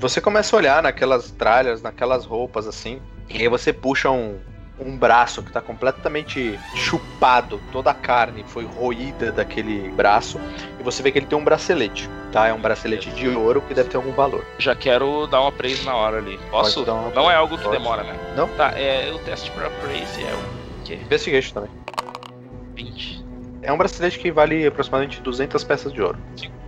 Você começa a olhar naquelas tralhas, naquelas roupas assim, e aí você puxa um, um braço que tá completamente chupado, toda a carne foi roída daquele braço, e você vê que ele tem um bracelete, tá? É um bracelete de ouro que deve ter algum valor. Já quero dar uma praise na hora ali. Posso? Não praise, é algo que pode. demora, né? Não. Tá, é, o teste pra praise é o quê? Investigation também. 20. É um bracelete que vale aproximadamente 200 peças de ouro.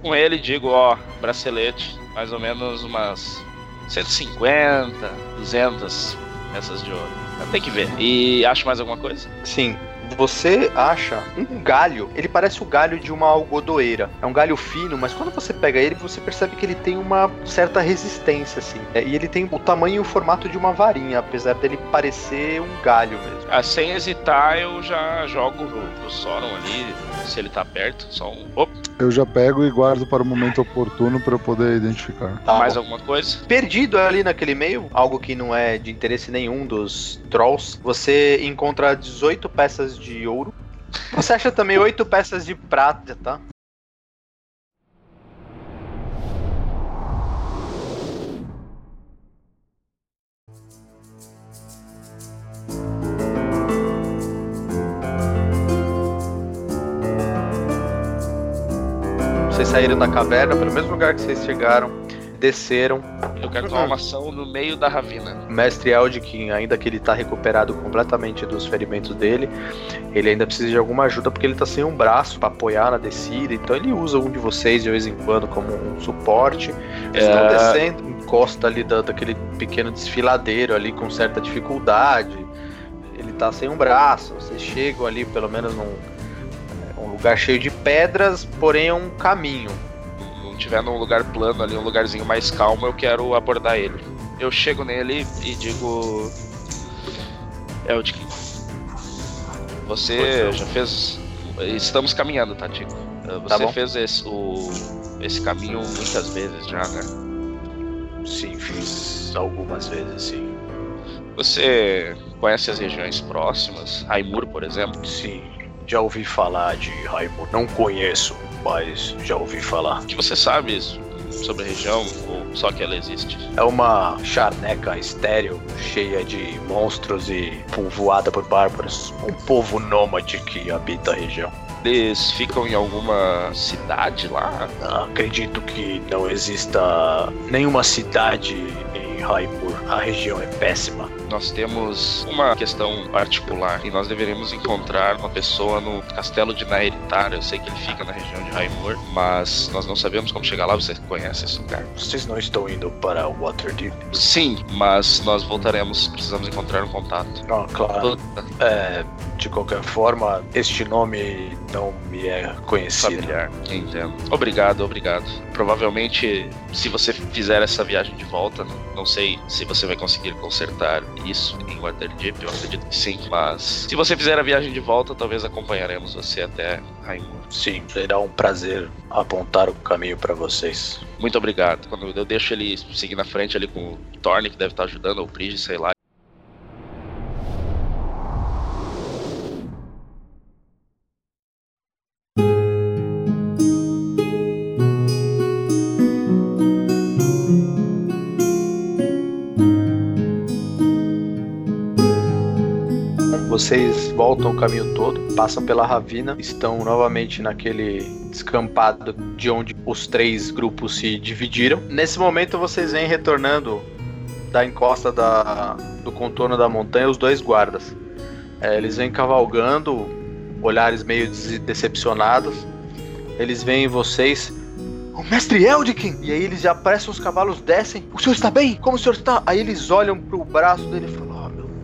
Com ele digo, ó, bracelete, mais ou menos umas 150, 200 peças de ouro. Tem que ver. E acho mais alguma coisa? Sim. Você acha um galho, ele parece o galho de uma algodoeira. É um galho fino, mas quando você pega ele, você percebe que ele tem uma certa resistência, assim. É, E ele tem o tamanho e o formato de uma varinha, apesar dele parecer um galho mesmo. Ah, sem hesitar, eu já jogo pro, pro Soron ali, se ele tá perto. Só um. Opa, Eu já pego e guardo para o momento oportuno para eu poder identificar. Tá mais bom. alguma coisa? Perdido ali naquele meio, algo que não é de interesse nenhum dos trolls, você encontra 18 peças de ouro. Você acha também 8 peças de prata, tá? Vocês saíram da caverna pelo mesmo lugar que vocês chegaram, desceram, Eu quero tomar uma ação no meio da ravina. O mestre Eldikin, ainda que ele tá recuperado completamente dos ferimentos dele, ele ainda precisa de alguma ajuda porque ele tá sem um braço pra apoiar na descida, então ele usa um de vocês de vez em quando como um suporte. Eles estão É. descendo, encosta ali da, daquele pequeno desfiladeiro ali com certa dificuldade. Ele tá sem um braço, vocês chegam ali pelo menos num um lugar cheio de pedras, porém é um caminho. Tiver num lugar plano ali, um lugarzinho mais calmo, eu quero abordar ele. Eu chego nele e digo. Eldkin. Você já fez. Estamos caminhando, tá, Tico? Você Tá fez esse, o, esse caminho muitas vezes já, né? Sim, fiz algumas vezes, sim. Você conhece as regiões próximas? Raimur, por exemplo? Sim, já ouvi falar de Raimur. Não conheço, mas já ouvi falar. O que você sabe sobre a região ou só que ela existe? É uma charneca estéril, cheia de monstros e povoada por bárbaros. Um povo nômade que habita a região. Eles ficam em alguma cidade lá? Acredito que não exista nenhuma cidade em Raipur. A região é péssima. Nós temos uma questão particular e nós deveríamos encontrar uma pessoa no castelo de Naeritar. Eu sei que ele fica na região de Raimur, mas nós não sabemos como chegar lá. Você conhece esse lugar? Vocês não estão indo para Waterdeep? Sim, mas nós voltaremos. Precisamos encontrar um contato. Ah, claro. É, de qualquer forma, este nome não me é conhecido. Familiar. Entendo. Obrigado, obrigado. Provavelmente, se você fizer essa viagem de volta, não sei se você vai conseguir consertar isso em Waterdeep, eu acredito que sim. Mas se você fizer a viagem de volta, talvez acompanharemos você até Raimur. Sim, será um prazer apontar o caminho para vocês. Muito obrigado. Quando eu deixo ele seguir na frente ali com o Thorne, que deve estar ajudando, ou o Prige, sei lá. Vocês voltam o caminho todo, passam pela ravina, estão novamente naquele descampado de onde os três grupos se dividiram. Nesse momento vocês vêm retornando da encosta da, do contorno da montanha os dois guardas. É, eles vêm cavalgando, olhares meio decepcionados. Eles veem vocês. O mestre Eldkin! E aí eles já apressam, os cavalos descem. O senhor está bem? Como o senhor está? Aí eles olham pro braço dele e falam: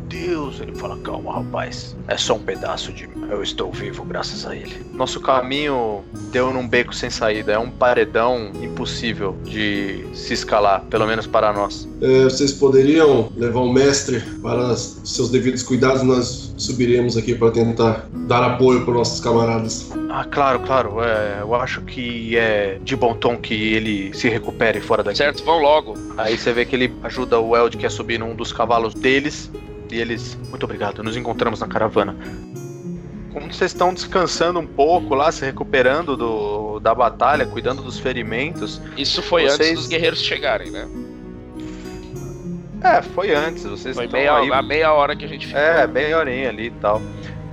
Deus! Ele fala: Calma, rapaz. É só um pedaço de mim. Eu estou vivo graças a ele. Nosso caminho deu num beco sem saída. É um paredão impossível de se escalar, pelo menos para nós. É, vocês poderiam levar o mestre para os seus devidos cuidados? Nós subiremos aqui para tentar dar apoio para nossos camaradas. Ah, claro, claro. É, eu acho que é de bom tom que ele se recupere fora daqui. Certo, vão logo. Aí você vê que ele ajuda o Eld que é subir num dos cavalos deles. E eles, muito obrigado, nos encontramos na caravana. Como vocês estão descansando um pouco lá, se recuperando do, da batalha, cuidando dos ferimentos. Isso foi antes Vocês- dos guerreiros chegarem, né? É, foi antes, vocês Foi meia, aí. a meia hora que a gente ficou. É, bem horinha ali e tal.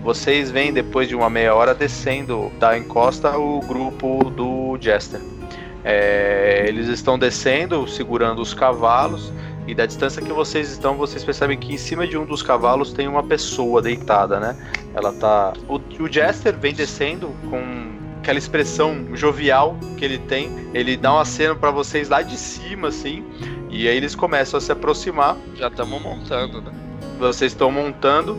Vocês vêm depois de uma meia hora descendo da encosta o grupo do Jester. É, eles estão descendo, segurando os cavalos, e da distância que vocês estão, vocês percebem que em cima de um dos cavalos tem uma pessoa deitada, né? Ela tá. O, o Jester vem descendo com aquela expressão jovial que ele tem. Ele dá um aceno pra vocês lá de cima, assim, e aí eles começam a se aproximar Já estamos montando, né? vocês estão montando.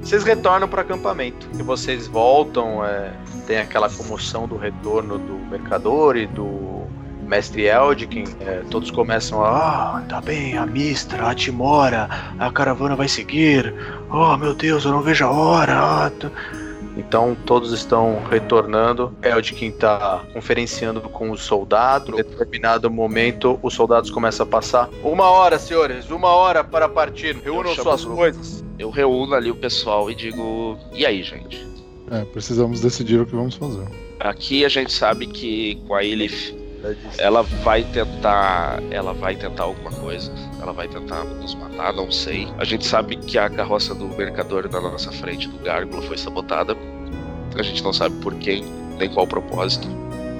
Vocês retornam para acampamento. E vocês voltam, é, tem aquela comoção do retorno do mercador e do mestre Eldkin. É, todos começam a. Ah, tá bem, a Mistra, a Timora, a caravana vai seguir. Oh meu Deus, eu não vejo a hora. ah, tá." Então todos estão retornando. Eldkin tá conferenciando com os soldados. Em determinado momento, os soldados começam a passar. Uma hora, senhores, uma hora para partir. Reúnam suas o grupo. coisas. Eu reúno ali o pessoal e digo: e aí, gente? É, precisamos decidir o que vamos fazer. Aqui a gente sabe que com a Ilif ela vai tentar. Ela vai tentar alguma coisa. Ela vai tentar nos matar, não sei. A gente sabe que a carroça do mercador na nossa frente, do Gárgula, foi sabotada. A gente não sabe por quem, nem qual propósito.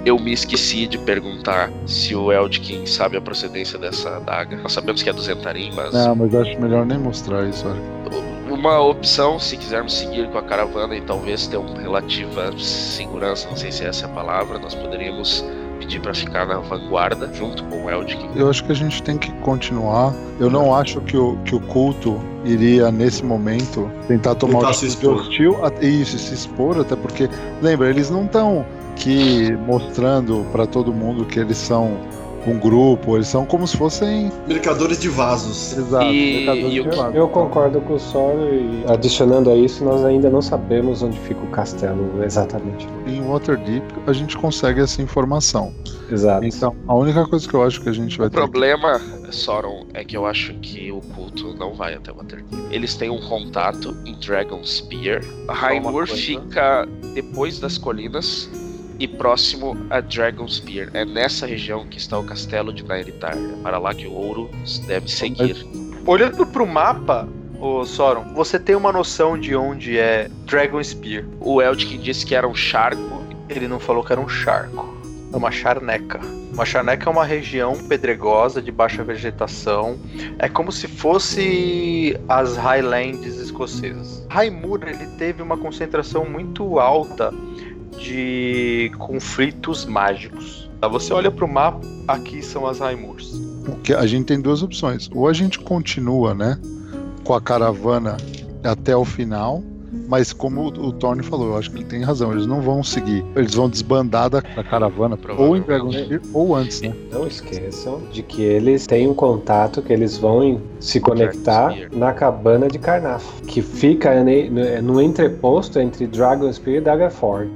Eu me esqueci de perguntar se o Eldkin sabe a procedência dessa adaga. Nós sabemos que é do Zentarim, mas. Não, mas acho melhor nem mostrar isso, olha. Uma opção, se quisermos seguir com a caravana e talvez ter uma relativa segurança, não sei se essa é a palavra, nós poderíamos pedir para ficar na vanguarda junto com o Eldkin. Eu acho que a gente tem que continuar. Eu não acho que o, que o culto iria, nesse momento, tentar tomar Tentar o se expor. hostil. a- Isso, se expor, até porque, lembra, eles não estão aqui mostrando pra todo mundo que eles são um grupo, eles são como se fossem. Mercadores de vasos. Exato, E- mercadores e o de que- vaso. Eu concordo com o Solo e adicionando a isso, nós ainda não sabemos onde fica o castelo exatamente. Em Waterdeep a gente consegue essa informação. Exato. Então, a única coisa que eu acho que a gente vai O ter. que- problema, Sauron, é que eu acho que o culto não vai até Waterdeep. Eles têm um contato em Dragon Spear. Raimur fica depois das colinas e próximo a Dragon Spear. É nessa região que está o castelo de Nairitar. É para lá que o ouro deve seguir. Olhando pro mapa, Ô Soron, você tem uma noção de onde é Dragon Spear? O Eldkin disse que era um charco. Ele não falou que era um charco. É uma charneca. Uma charneca é uma região pedregosa de baixa vegetação. É como se fosse as Highlands escocesas. Raimur ele teve uma concentração muito alta de conflitos mágicos. Tá, Você olha para o mapa, aqui são as Raimurs. O que a gente tem duas opções. Ou a gente continua, né, com a caravana até o final, mas como o, Thorne falou, eu acho que ele tem razão. Eles não vão seguir. Eles vão desbandar da, caravana, ou em Dragon's ou antes, né? Não esqueçam de que eles têm um contato que eles vão se conectar na cabana de Carnaf, que fica no, entreposto entre Dragonspear e Daggerford.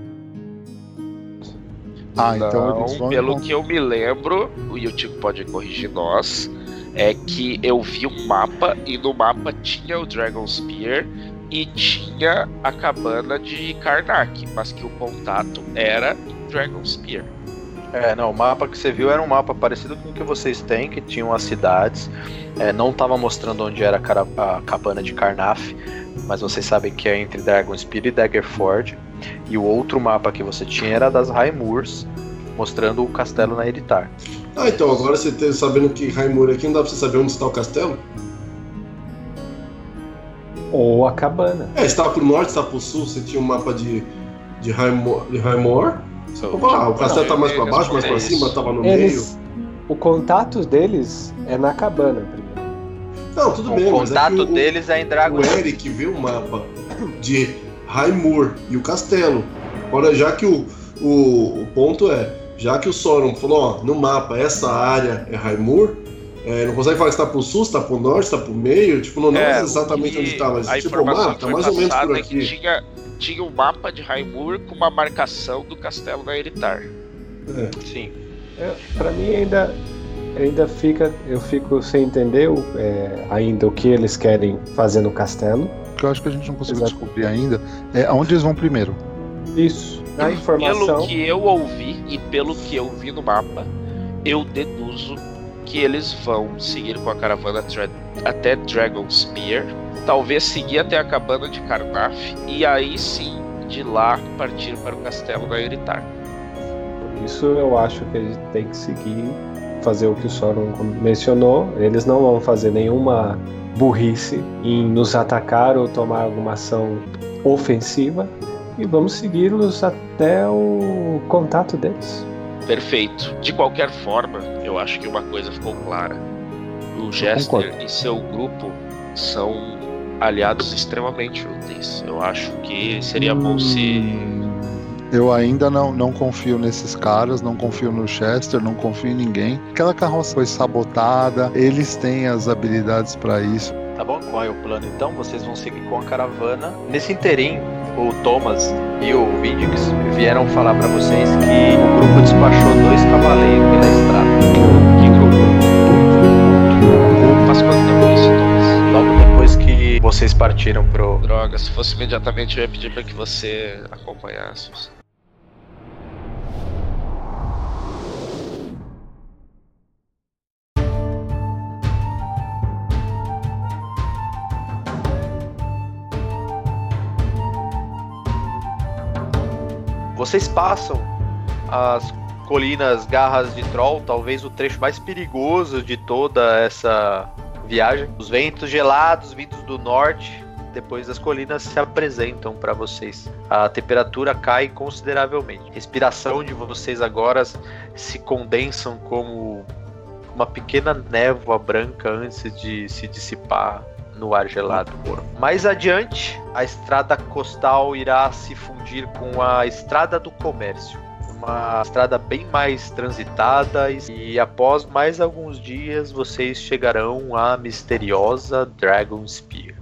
Ah, então Não, eles vão. pelo então- que eu me lembro, o Yutico pode corrigir nós, é que eu vi um mapa e no mapa tinha o Dragon Spear e tinha a cabana de Karnak, mas que o contato era Dragon Spear. É, não, o mapa que você viu era um mapa parecido com o que vocês têm, que tinham as cidades. É, não estava mostrando onde era a, cabana de Carnaf, mas vocês sabem que é entre Dragonspear e Daggerford. E o outro mapa que você tinha era das Raimurs, mostrando o castelo na Eritar. Ah, então agora você tá sabendo que Raimur aqui não dá pra você saber onde está o castelo? Ou a cabana. É, está pro norte, está pro sul, você tinha um mapa de, de, Raimor, de Raimor. Opa, o castelo tá mais pra baixo, mais pra é cima, tava no Eles, o contato deles é na cabana primeiro. meio. Não, tudo O bem, mas contato é que o, deles é em o Dragon Eric viu o mapa de Raimur e o castelo. Agora, já que o, o, o ponto é, já que o Sorum falou, ó, no mapa essa área é Raimur, é, não consegue falar se tá pro sul, se tá pro norte, se tá pro meio, tipo, não, não É, é exatamente onde tá, mas a tipo, informação ah, que tá foi mais ou menos por é que aqui. tinha, tinha um mapa de Raimur com uma marcação do castelo da Eritar. Sim. É, pra mim ainda ainda fica eu fico sem entender o- é, ainda o que eles querem fazer no castelo. Que eu acho que a gente não conseguiu Exato. descobrir ainda é aonde eles vão primeiro. Isso. Na informação. Pelo que eu ouvi e pelo que eu vi no mapa, eu deduzo que eles vão seguir com a caravana até Dragonspear, talvez seguir até a cabana de Karnaf e aí sim de lá partir para o castelo da Eritar. Por isso eu acho que a gente tem que seguir, fazer o que o Sauron mencionou. Eles não vão fazer nenhuma burrice em nos atacar ou tomar alguma ação ofensiva. E vamos segui-los até o contato deles. Perfeito. De qualquer forma, eu acho que uma coisa ficou clara. O Jester e seu grupo são aliados extremamente úteis. Eu acho que seria bom se Hum, Eu ainda não, não confio nesses caras, não confio no Chester, não confio em ninguém. Aquela carroça foi sabotada, eles têm as habilidades pra isso. Tá bom? Qual é o plano então? Vocês vão seguir com a caravana. Nesse interim, o Thomas e o Vindix vieram falar pra vocês que o grupo despachou dois cavaleiros pela estrada. que grupo. Faz quanto tempo isso, Thomas? Logo depois que vocês partiram pro. Droga, se fosse imediatamente eu ia pedir para que você acompanhasse. Vocês passam as colinas Garras de Troll, talvez o trecho mais perigoso de toda essa viagem. Os ventos gelados vindos do norte, depois as colinas se apresentam para vocês. A temperatura cai consideravelmente. A respiração de vocês agora se condensam como uma pequena névoa branca antes de se dissipar no ar gelado. Mais adiante, a estrada costal irá se fundir com a estrada do comércio. Uma estrada bem mais transitada e após mais alguns dias vocês chegarão à misteriosa Dragon Spear.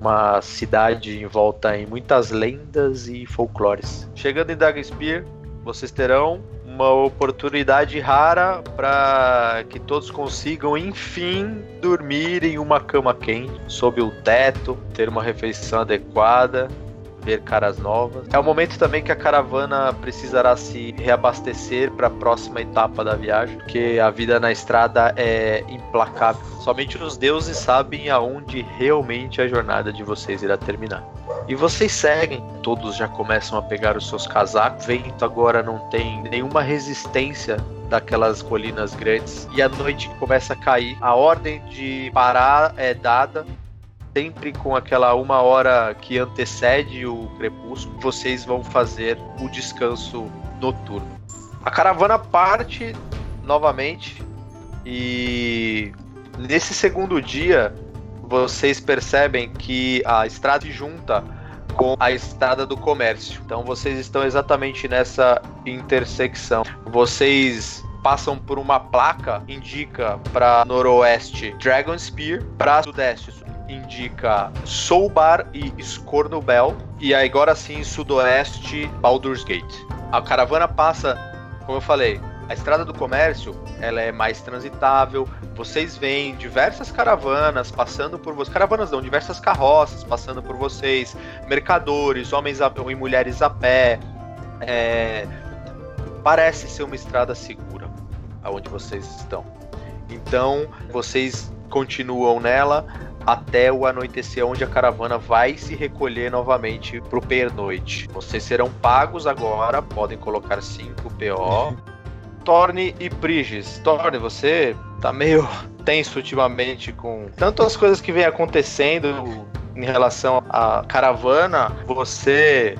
Uma cidade envolta em muitas lendas e folclores. Chegando em Dragon Spear, vocês terão uma oportunidade rara para que todos consigam, enfim, dormir em uma cama quente, sob o teto, ter uma refeição adequada, ver caras novas. É o momento também que a caravana precisará se reabastecer para a próxima etapa da viagem, porque a vida na estrada é implacável. Somente os deuses sabem aonde realmente a jornada de vocês irá terminar. E vocês seguem, todos já começam a pegar os seus casacos. O vento agora não tem nenhuma resistência daquelas colinas grandes e a noite começa a cair. A ordem de parar é dada sempre com aquela uma hora que antecede o crepúsculo. Vocês vão fazer o descanso noturno. A caravana parte novamente e nesse segundo dia vocês percebem que a estrada se junta com a estrada do comércio. Então vocês estão exatamente nessa intersecção. Vocês passam por uma placa indica para noroeste Dragon Spear, para sudeste indica Soulbar e Scornubel e agora sim sudoeste Baldur's Gate. A caravana passa, como eu falei, a estrada do comércio ela é mais transitável. Vocês veem diversas caravanas passando por vocês. Caravanas não, diversas carroças passando por vocês. Mercadores, homens a, e mulheres a pé. É, parece ser uma estrada segura aonde vocês estão. Então vocês continuam nela até o anoitecer, onde a caravana vai se recolher novamente para o pernoite. Vocês serão pagos agora, podem colocar 5 PO. Torne e Prigis. Torne, você tá meio tenso ultimamente com tantas coisas que vem acontecendo em relação à caravana. Você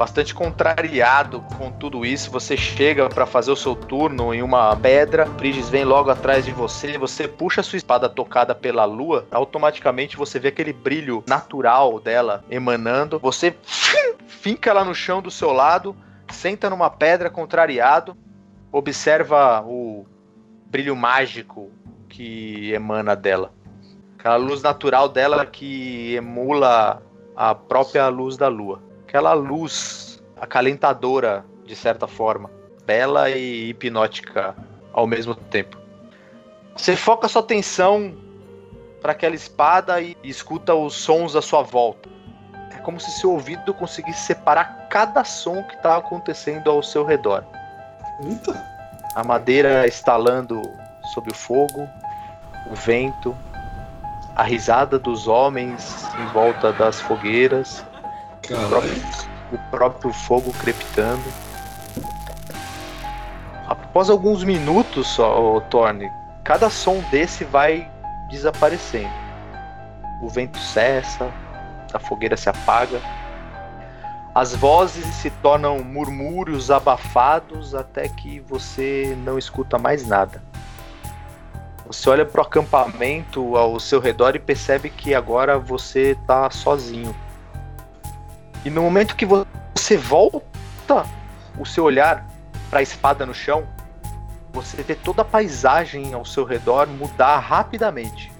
bastante contrariado com tudo isso. Você chega para fazer o seu turno em uma pedra, Prigis vem logo atrás de você, você puxa sua espada tocada pela lua, automaticamente você vê aquele brilho natural dela emanando. Você finca ela no chão do seu lado, senta numa pedra contrariado, observa o brilho mágico que emana dela. Aquela luz natural dela que emula a própria luz da lua aquela luz acalentadora, de certa forma, bela e hipnótica ao mesmo tempo. Você foca sua atenção para aquela espada e escuta os sons à sua volta. É como se seu ouvido conseguisse separar cada som que está acontecendo ao seu redor. Eita. A madeira estalando sob o fogo, o vento, a risada dos homens em volta das fogueiras, o próprio, o próprio fogo crepitando. Após alguns minutos só, Thorne, cada som desse vai desaparecendo. O vento cessa, a fogueira se apaga. As vozes se tornam murmúrios abafados até que você não escuta mais nada. Você olha para o acampamento ao seu redor e percebe que agora você está sozinho. E no momento que você volta o seu olhar para a espada no chão, você vê toda a paisagem ao seu redor mudar rapidamente.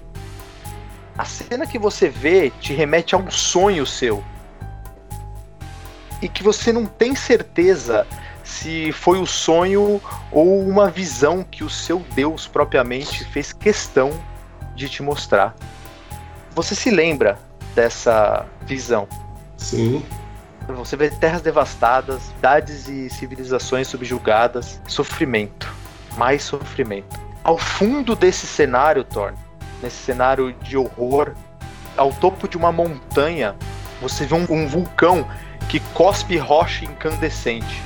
A cena que você vê te remete a um sonho seu. E que você não tem certeza se foi o sonho ou uma visão que o seu Deus propriamente fez questão de te mostrar. Você se lembra dessa visão? Sim. Você vê terras devastadas, cidades e civilizações subjugadas, sofrimento, mais sofrimento. Ao fundo desse cenário, Thorne, nesse cenário de horror, ao topo de uma montanha, você vê um, um vulcão que cospe rocha incandescente.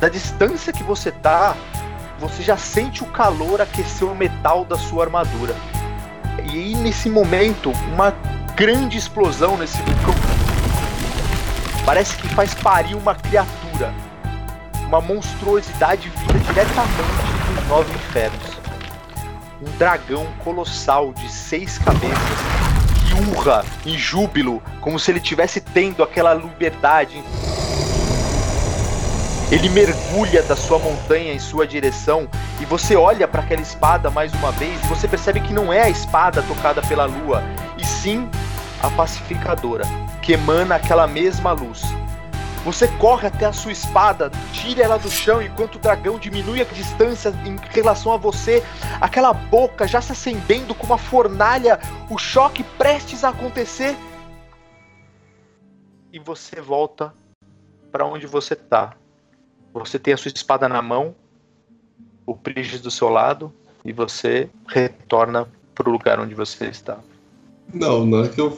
Da distância que você tá, você já sente o calor aquecer o metal da sua armadura. E aí, nesse momento, uma grande explosão nesse vulcão Parece que faz parir uma criatura. Uma monstruosidade vinda diretamente dos nove infernos. Um dragão colossal de seis cabeças que urra em júbilo, como se ele tivesse tendo aquela liberdade. Ele mergulha da sua montanha em sua direção e você olha para aquela espada mais uma vez e você percebe que não é a espada tocada pela lua, e sim a pacificadora que emana aquela mesma luz. Você corre até a sua espada, tira ela do chão enquanto o dragão diminui a distância em relação a você, aquela boca já se acendendo como uma fornalha, o choque prestes a acontecer. e você volta para onde você tá. Você tem a sua espada na mão, o Prigis do seu lado e você retorna pro lugar onde você está. Não, não é que eu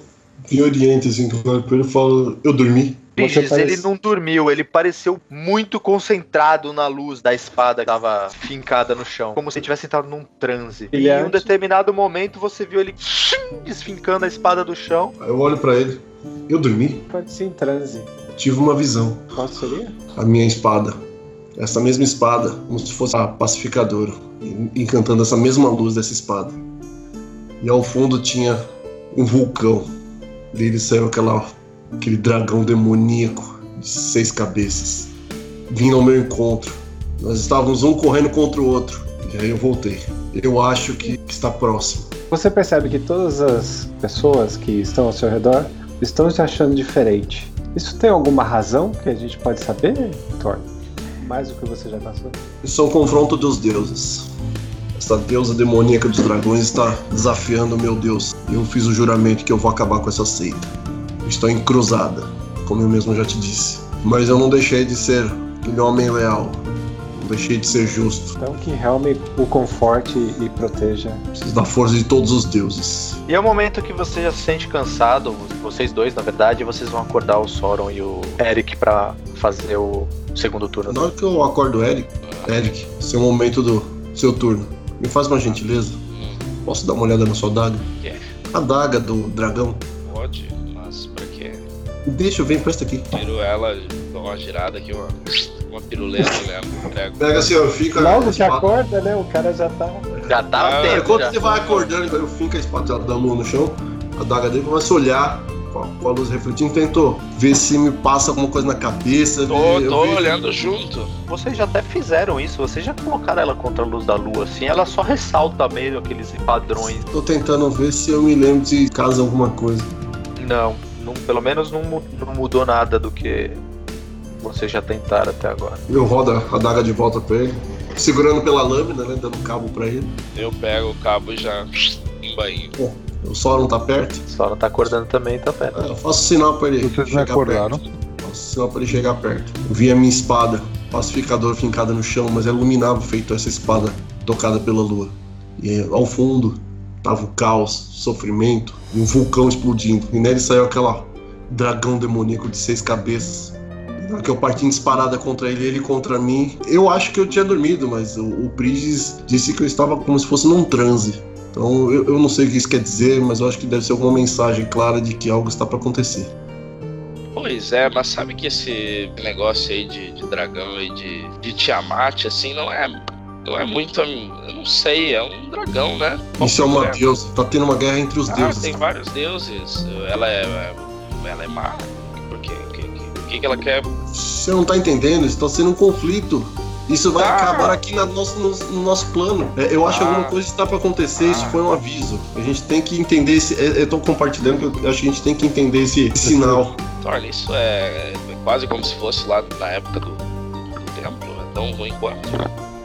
me oriente assim, que eu olho pra ele e falo, eu dormi. Prigis, parece- ele não dormiu, ele pareceu muito concentrado na luz da espada que estava fincada no chão, como se ele tivesse entrado num transe. E em um Brilhante. determinado momento você viu ele desfincando a espada do chão. Aí eu olho pra ele, eu dormi, Pode ser em transe. tive uma visão. Qual seria? A minha espada. Essa mesma espada, como se fosse a pacificadora, en- encantando essa mesma luz dessa espada. E ao fundo tinha um vulcão. Dele saiu aquela, aquele dragão demoníaco de seis cabeças, vindo ao meu encontro. Nós estávamos um correndo contra o outro. E aí eu voltei. Eu acho que está próximo. Você percebe que todas as pessoas que estão ao seu redor estão te achando diferente. Isso tem alguma razão que a gente pode saber, Thor? Mais do que você já passou? Isso é um confronto dos deuses. Essa deusa demoníaca dos dragões está desafiando o meu deus. E eu fiz o juramento que eu vou acabar com essa seita. Estou encruzada, como eu mesmo já te disse. Mas eu não deixei de ser aquele homem leal. Não deixei de ser justo. Então que Helm o conforte e proteja. Preciso da força de todos os deuses. E é o momento que você já se sente cansado, vocês dois, na verdade, vocês vão acordar o Soron e o Eric pra fazer o segundo turno. Na hora que eu acordo o Eric, Eric, esse é o momento do seu turno. Me faz uma gentileza. Posso dar uma olhada na sua daga? A daga do dragão. Pode, mas pra quê? Deixa eu ver, empresta aqui. Tiro ela, dou uma girada aqui, uma, uma piruleta, né? Pega assim, ó, fica. Logo que espada- acorda, né? O cara já tá. Já tá Ah, É, tempo, quando já. você vai acordando, eu finco a espada da lua no chão, a daga dele começa a olhar com a, luz refletindo, tentou ver se me passa alguma coisa na cabeça. Tô, ver- tô vejo- olhando junto. Vocês já até fizeram isso, vocês já colocaram ela contra a luz da lua, assim, ela só ressalta meio aqueles padrões. Tô tentando ver se eu me lembro de caso alguma coisa. Não, não pelo menos não, não mudou nada do que vocês já tentaram até agora. Eu rodo a daga de volta pra ele, segurando pela lâmina, né, dando cabo pra ele. Eu pego o cabo e já embainho. O Sauron tá perto. Só não tá acordando também, tá vendo? É, eu faço sinal pra ele Vocês chegar acordaram? perto. Faço sinal pra ele chegar perto. Eu vi a minha espada, pacificador fincada no chão, mas ela iluminava feito essa espada tocada pela lua. E ao fundo tava o caos, sofrimento e um vulcão explodindo. E nele saiu aquela dragão demoníaco de seis cabeças. Que eu parti em disparada contra ele, ele contra mim. Eu acho que eu tinha dormido, mas o, o Prigis disse que eu estava como se fosse num transe. Então eu, eu não sei o que isso quer dizer, mas eu acho que deve ser alguma mensagem clara de que algo está para acontecer. Pois é, mas sabe que esse negócio aí de, de dragão e de, de Tiamat, assim, não é. Não é muito. Eu não sei, é um dragão, né? Qual Isso é uma deusa, tá tendo uma guerra entre os Ah, deuses. tem vários deuses. Ela é. Ela é má. Por quê? O que, que, que que ela quer? Você não tá entendendo? Isso tá sendo um conflito. Isso vai Ah. acabar aqui na nosso, no, no nosso plano. É, eu acho que Ah. alguma coisa está para acontecer, isso Ah. foi um aviso. A gente tem que entender esse. é, Eu tô compartilhando que eu acho que a gente tem que entender esse sinal. Torna isso é, é quase como se fosse lá na época do, do, templo. É tão ruim quanto.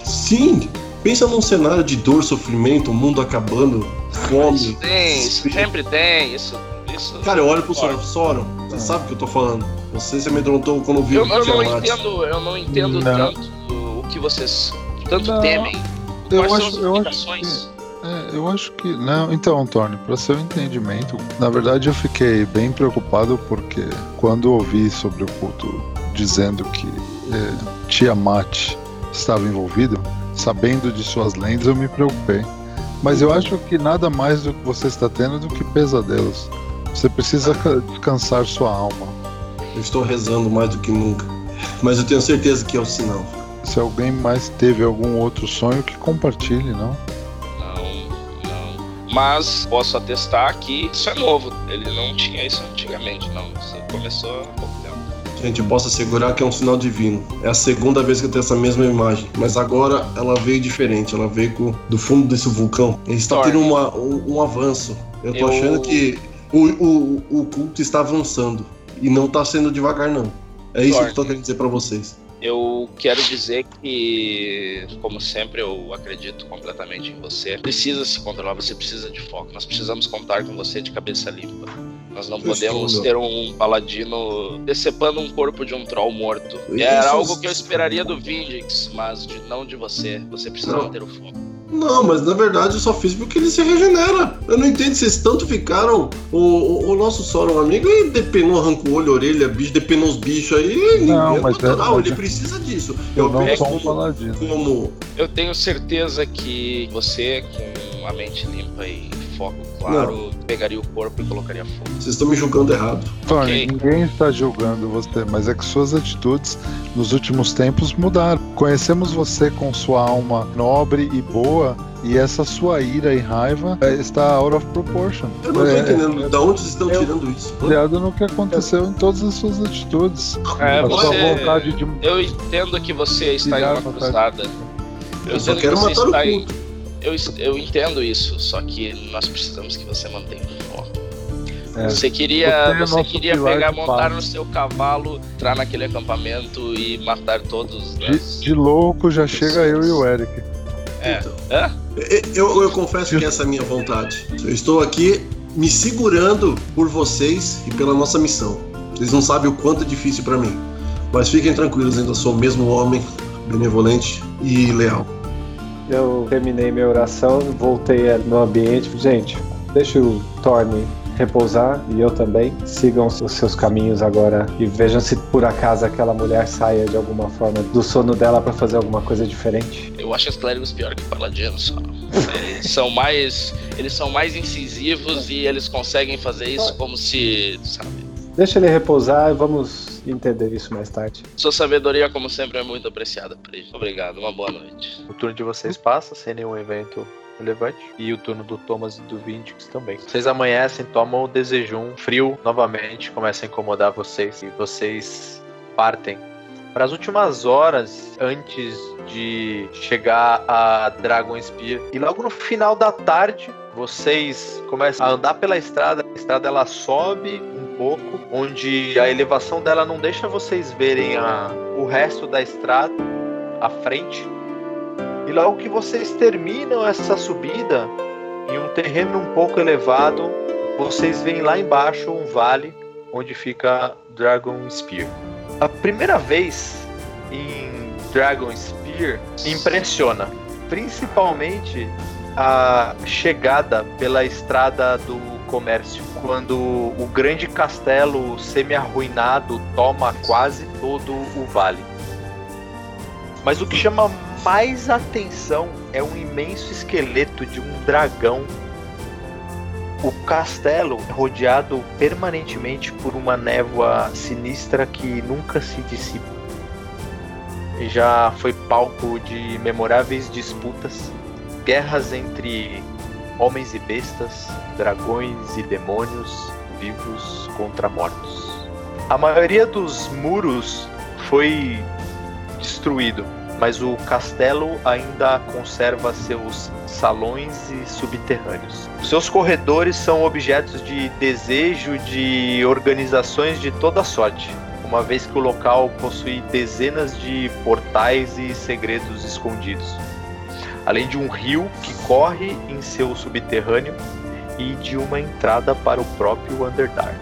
Sim! Pensa num cenário de dor, sofrimento, o mundo acabando, fome. Isso tem, isso sempre tem. Isso. isso Cara, eu olho pro Olha. Soron. Soron, você sabe o que eu tô falando. Você se amedrontou quando viu eu, eu não entendo, eu não entendo Não. tanto que vocês tanto Não. temem. Eu Quais acho- são as eu acho implicações? É, eu acho que. Não, então, Tony, para seu entendimento, na verdade eu fiquei bem preocupado porque quando ouvi sobre o culto dizendo que é, Tiamat estava envolvido, sabendo de suas lendas, eu me preocupei. Mas eu acho que nada mais do que você está tendo do que pesadelos. Você precisa ca- descansar sua alma. Eu estou rezando mais do que nunca. Mas eu tenho certeza que é o sinal. Se alguém mais teve algum outro sonho, que compartilhe, não? Não, não. Mas posso atestar que isso é novo. Ele não tinha isso antigamente, não. Isso começou há pouco tempo. Gente, eu posso assegurar que é um sinal divino. É a segunda vez que eu tenho essa mesma imagem. Mas agora ela veio diferente. Ela veio com- do fundo desse vulcão. Ele está Thor. tendo uma- um, um avanço. Eu tô Eu- achando que o, o, o culto está avançando. E não está sendo devagar, não. É isso Thor. que eu tô querendo dizer pra vocês. Eu quero dizer que, como sempre, eu acredito completamente em você. Precisa se controlar, você precisa de foco. Nós precisamos contar com você de cabeça limpa. Nós não podemos ter um paladino decepando um corpo de um troll morto. Era algo que eu esperaria do Vindix, mas de- não de você. Você precisa manter o foco. Não, mas na verdade eu só fiz porque ele se regenera. Eu não entendo, vocês tanto ficaram. O, o, o nosso Sauron amigo, ele depenou, arrancou o olho, orelha, bicho, depenou os bichos aí. Não, é mas é- mas ele é- precisa disso. Eu não pego sou um como, paladino. como. Eu tenho certeza que você, com a mente limpa e foco claro, pegaria o corpo e colocaria fogo. Vocês estão me julgando errado. Tony, Ok. ninguém está julgando você, mas é que suas atitudes nos últimos tempos mudaram. Conhecemos você com sua alma nobre e boa, e essa sua ira e raiva é, está out of proportion. Eu não tô É, entendendo de onde vocês estão eu- tirando isso. Baseado no que aconteceu em todas as suas atitudes. É, a sua você- vontade de. Eu entendo que você está em uma cruzada. Eu só entendo que quero você matar o em- culto. Eu, eu entendo isso, só que nós precisamos que você mantenha o foco. É. Você Você queria, é você queria pegar, montar no seu cavalo, entrar naquele acampamento e matar todos. né? De, de louco já chega eu e o Eric. É. Então, Hã? eu, eu confesso que essa é a minha vontade. Eu estou aqui me segurando por vocês e pela nossa missão. Vocês não sabem o quanto é difícil pra mim. Mas fiquem tranquilos, ainda sou o mesmo homem, benevolente e leal. Eu terminei minha oração, voltei no ambiente. Gente, deixa o Thorne repousar e eu também. Sigam os seus caminhos agora e vejam se por acaso aquela mulher saia de alguma forma do sono dela para fazer alguma coisa diferente. Eu acho os clérigos pior que paladinos, são mais. Eles são mais incisivos e eles conseguem fazer isso como se. sabe? Deixa ele repousar e vamos entender isso mais tarde. Sua sabedoria, como sempre, é muito apreciada, Pri. Obrigado, uma boa noite. O turno de vocês passa sem nenhum evento relevante. E o turno do Thomas e do Vindix também. Vocês amanhecem, tomam o desejum, frio novamente, começa a incomodar vocês. E vocês partem. Para as últimas horas antes de chegar a Dragon Spear. E logo no final da tarde, vocês começam a andar pela estrada. A estrada ela sobe pouco, onde a elevação dela não deixa vocês verem a, o resto da estrada à frente. E logo que vocês terminam essa subida, em um terreno um pouco elevado, vocês veem lá embaixo um vale onde fica Dragon Spear. A primeira vez em Dragon Spear impressiona, principalmente a chegada pela estrada do comércio, quando o grande castelo semi-arruinado toma quase todo o vale. Mas o que chama mais atenção é um imenso esqueleto de um dragão. O castelo é rodeado permanentemente por uma névoa sinistra que nunca se dissipa. Já foi palco de memoráveis disputas, guerras entre homens e bestas, dragões e demônios, vivos contra mortos. A maioria dos muros foi destruído, mas o castelo ainda conserva seus salões e subterrâneos. Seus corredores são objetos de desejo de organizações de toda sorte, uma vez que o local possui dezenas de portais e segredos escondidos, além de um rio que corre em seu subterrâneo e de uma entrada para o próprio Underdark.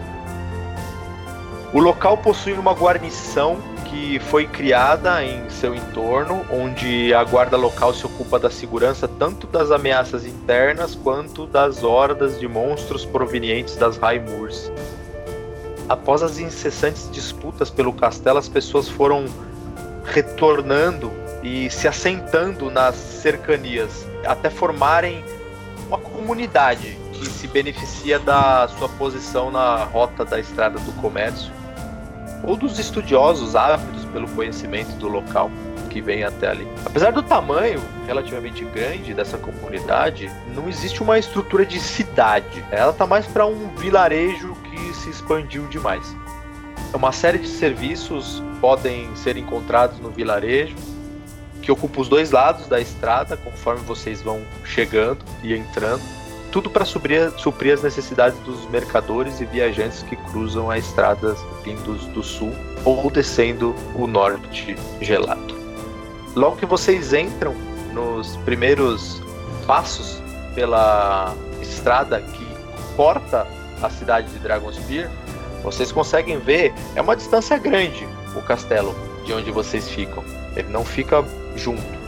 O local possui uma guarnição que foi criada em seu entorno, onde a guarda local se ocupa da segurança tanto das ameaças internas quanto das hordas de monstros provenientes das Raimurs. Após as incessantes disputas pelo castelo, as pessoas foram retornando e se assentando nas cercanias, até formarem uma comunidade que se beneficia da sua posição na rota da estrada do comércio ou dos estudiosos ávidos pelo conhecimento do local que vem até ali. Apesar do tamanho relativamente grande dessa comunidade, não existe uma estrutura de cidade. Ela tá mais para um vilarejo que se expandiu demais. Uma série de serviços podem ser encontrados no vilarejo, que ocupa os dois lados da estrada conforme vocês vão chegando e entrando. Tudo para suprir, suprir as necessidades dos mercadores e viajantes que cruzam a estrada vindos do sul ou descendo o norte gelado. Logo que vocês entram nos primeiros passos pela estrada que corta a cidade de Dragonspear, vocês conseguem ver, é uma distância grande o castelo de onde vocês ficam. Ele não fica junto.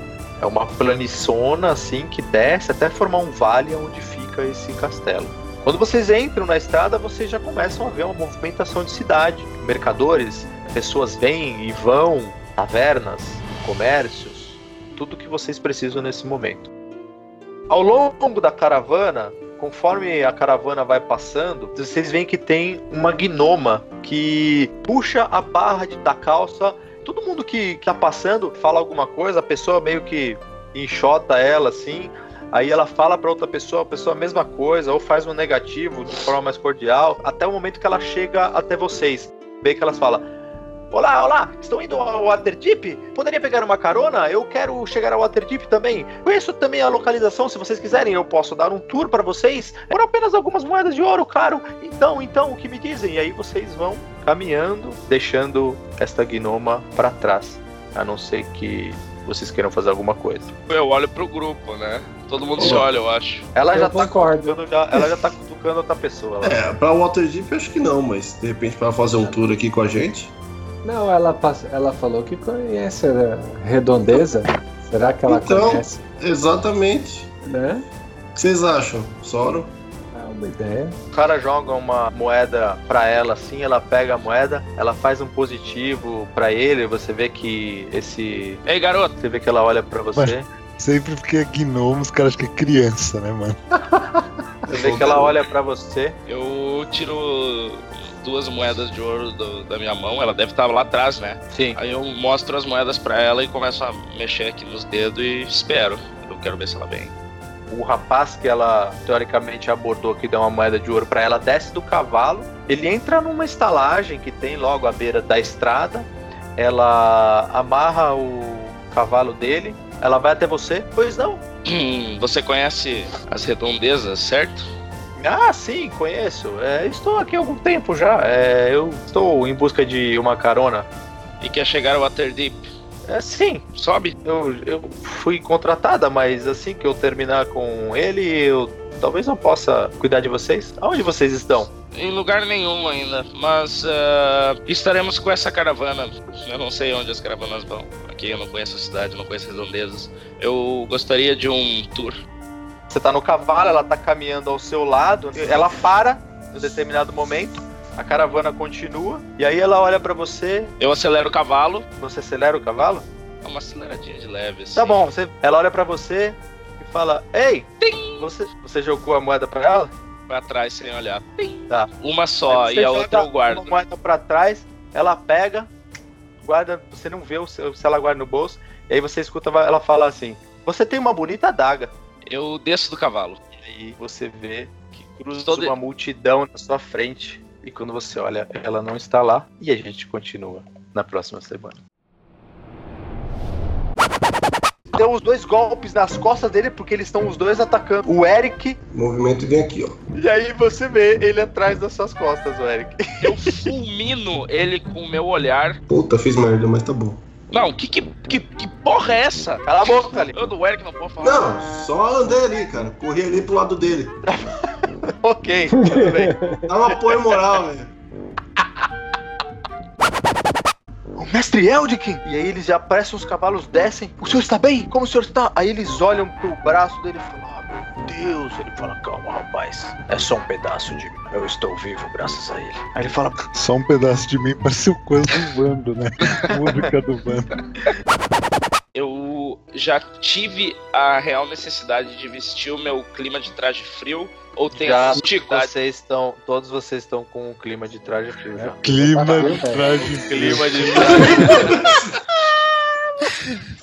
É uma planiçona assim que desce até formar um vale onde fica esse castelo. Quando vocês entram na estrada, vocês já começam a ver uma movimentação de cidade. Mercadores, pessoas vêm e vão, tavernas, comércios, tudo que vocês precisam nesse momento. Ao longo da caravana, conforme a caravana vai passando, vocês veem que tem uma gnoma que puxa a barra da calça. Todo mundo que, que tá passando fala alguma coisa, a pessoa meio que enxota ela assim. Aí ela fala para outra pessoa, a pessoa a mesma coisa, ou faz um negativo de forma mais cordial, até o momento que ela chega até vocês. Vê que elas falam: Olá, olá, estão indo ao Waterdeep? Poderia pegar uma carona? Eu quero chegar ao Waterdeep também. Conheço também a localização, se vocês quiserem, eu posso dar um tour para vocês. Por apenas algumas moedas de ouro, claro. Então, então, o que me dizem? E aí vocês vão caminhando, deixando esta gnoma para trás. A não ser que vocês queiram fazer alguma coisa. Eu olho pro grupo, né? Todo mundo se olha, eu acho. Ela Eu já tá concordo. cutucando, já, ela já tá cutucando outra pessoa lá. É, pra Waterdeep eu acho que não, mas de repente pra fazer um tour aqui com a gente. Não, ela, ela falou que conhece a redondeza. Será que ela Então. conhece? Exatamente. Né? O que vocês acham? Soro? É uma ideia. O cara joga uma moeda pra ela assim, ela pega a moeda, ela faz um positivo pra ele, você vê que esse. Ei, garoto, Você vê que ela olha pra você. Sempre porque é gnomo, os caras acham que é criança, né, mano? Você vê que ela olha pra você. eu tiro duas moedas de ouro do- da minha mão, ela deve estar lá atrás, né? Sim. Aí eu mostro as moedas pra ela e começo a mexer aqui nos dedos e espero. Eu quero ver se ela vem. O rapaz que ela teoricamente abordou que deu uma moeda de ouro pra ela desce do cavalo. Ele entra numa estalagem que tem logo à beira da estrada. Ela amarra o cavalo dele. Ela vai até você. Pois não? Hum, Você conhece as redondezas, certo? Ah, sim, conheço. É, estou aqui há algum tempo já. É, eu estou em busca de uma carona. E quer chegar ao Waterdeep? É, sim, Sobe. eu, eu fui contratada, mas assim que eu terminar com ele, eu talvez não possa cuidar de vocês. Aonde vocês estão? Em lugar nenhum ainda, mas ah, estaremos com essa caravana. Eu não sei onde as caravanas vão. Aqui eu não conheço a cidade, não conheço as redondezas. Eu gostaria de um tour. Você tá no cavalo, ela tá caminhando ao seu lado, ela para em um determinado momento, a caravana continua, e aí ela olha pra você, Eu acelero o cavalo. você acelera o cavalo? Dá uma aceleradinha de leve, assim. Tá bom, você, ela olha pra você e fala: Ei, você, você jogou a moeda pra ela? Pra trás sem olhar. Tá. Uma só e a outra eu guardo. Uma moeda pra trás, ela pega, guarda, você não vê o seu- se ela guarda no bolso, e aí você escuta ela falar assim: Você tem uma bonita adaga. Eu desço do cavalo. E aí você vê que cruza Todo- uma multidão na sua frente. E quando você olha, ela não está lá. E a gente continua na próxima semana. Deu os dois golpes nas costas dele, porque eles estão os dois atacando o Eric. Movimento e vem aqui, ó. E aí você vê ele atrás das suas costas, o Eric. Eu fulmino ele com o meu olhar. Puta, fiz merda, mas tá bom. Não, que, que, que, que porra é essa? Cala a boca, ali. Eu do Eric não posso falar. Não, só andei ali, cara. Corri ali pro lado dele. ok, tudo bem. Dá um apoio moral, velho. O mestre Eldikin! E aí eles já aparecem, os cavalos descem. O senhor está bem? Como o senhor está? Aí eles olham pro braço dele e falam: Deus! Ele fala: Calma, rapaz. É só um pedaço de mim. Eu estou vivo graças a ele. Aí ele fala: Só um pedaço de mim pareceu coisa do bando, né? Música do bando. Eu já tive a real necessidade de vestir o meu clima de traje frio ou tem Já vocês estão. Todos vocês estão com o clima de traje frio já. Clima de traje. Clima de traje.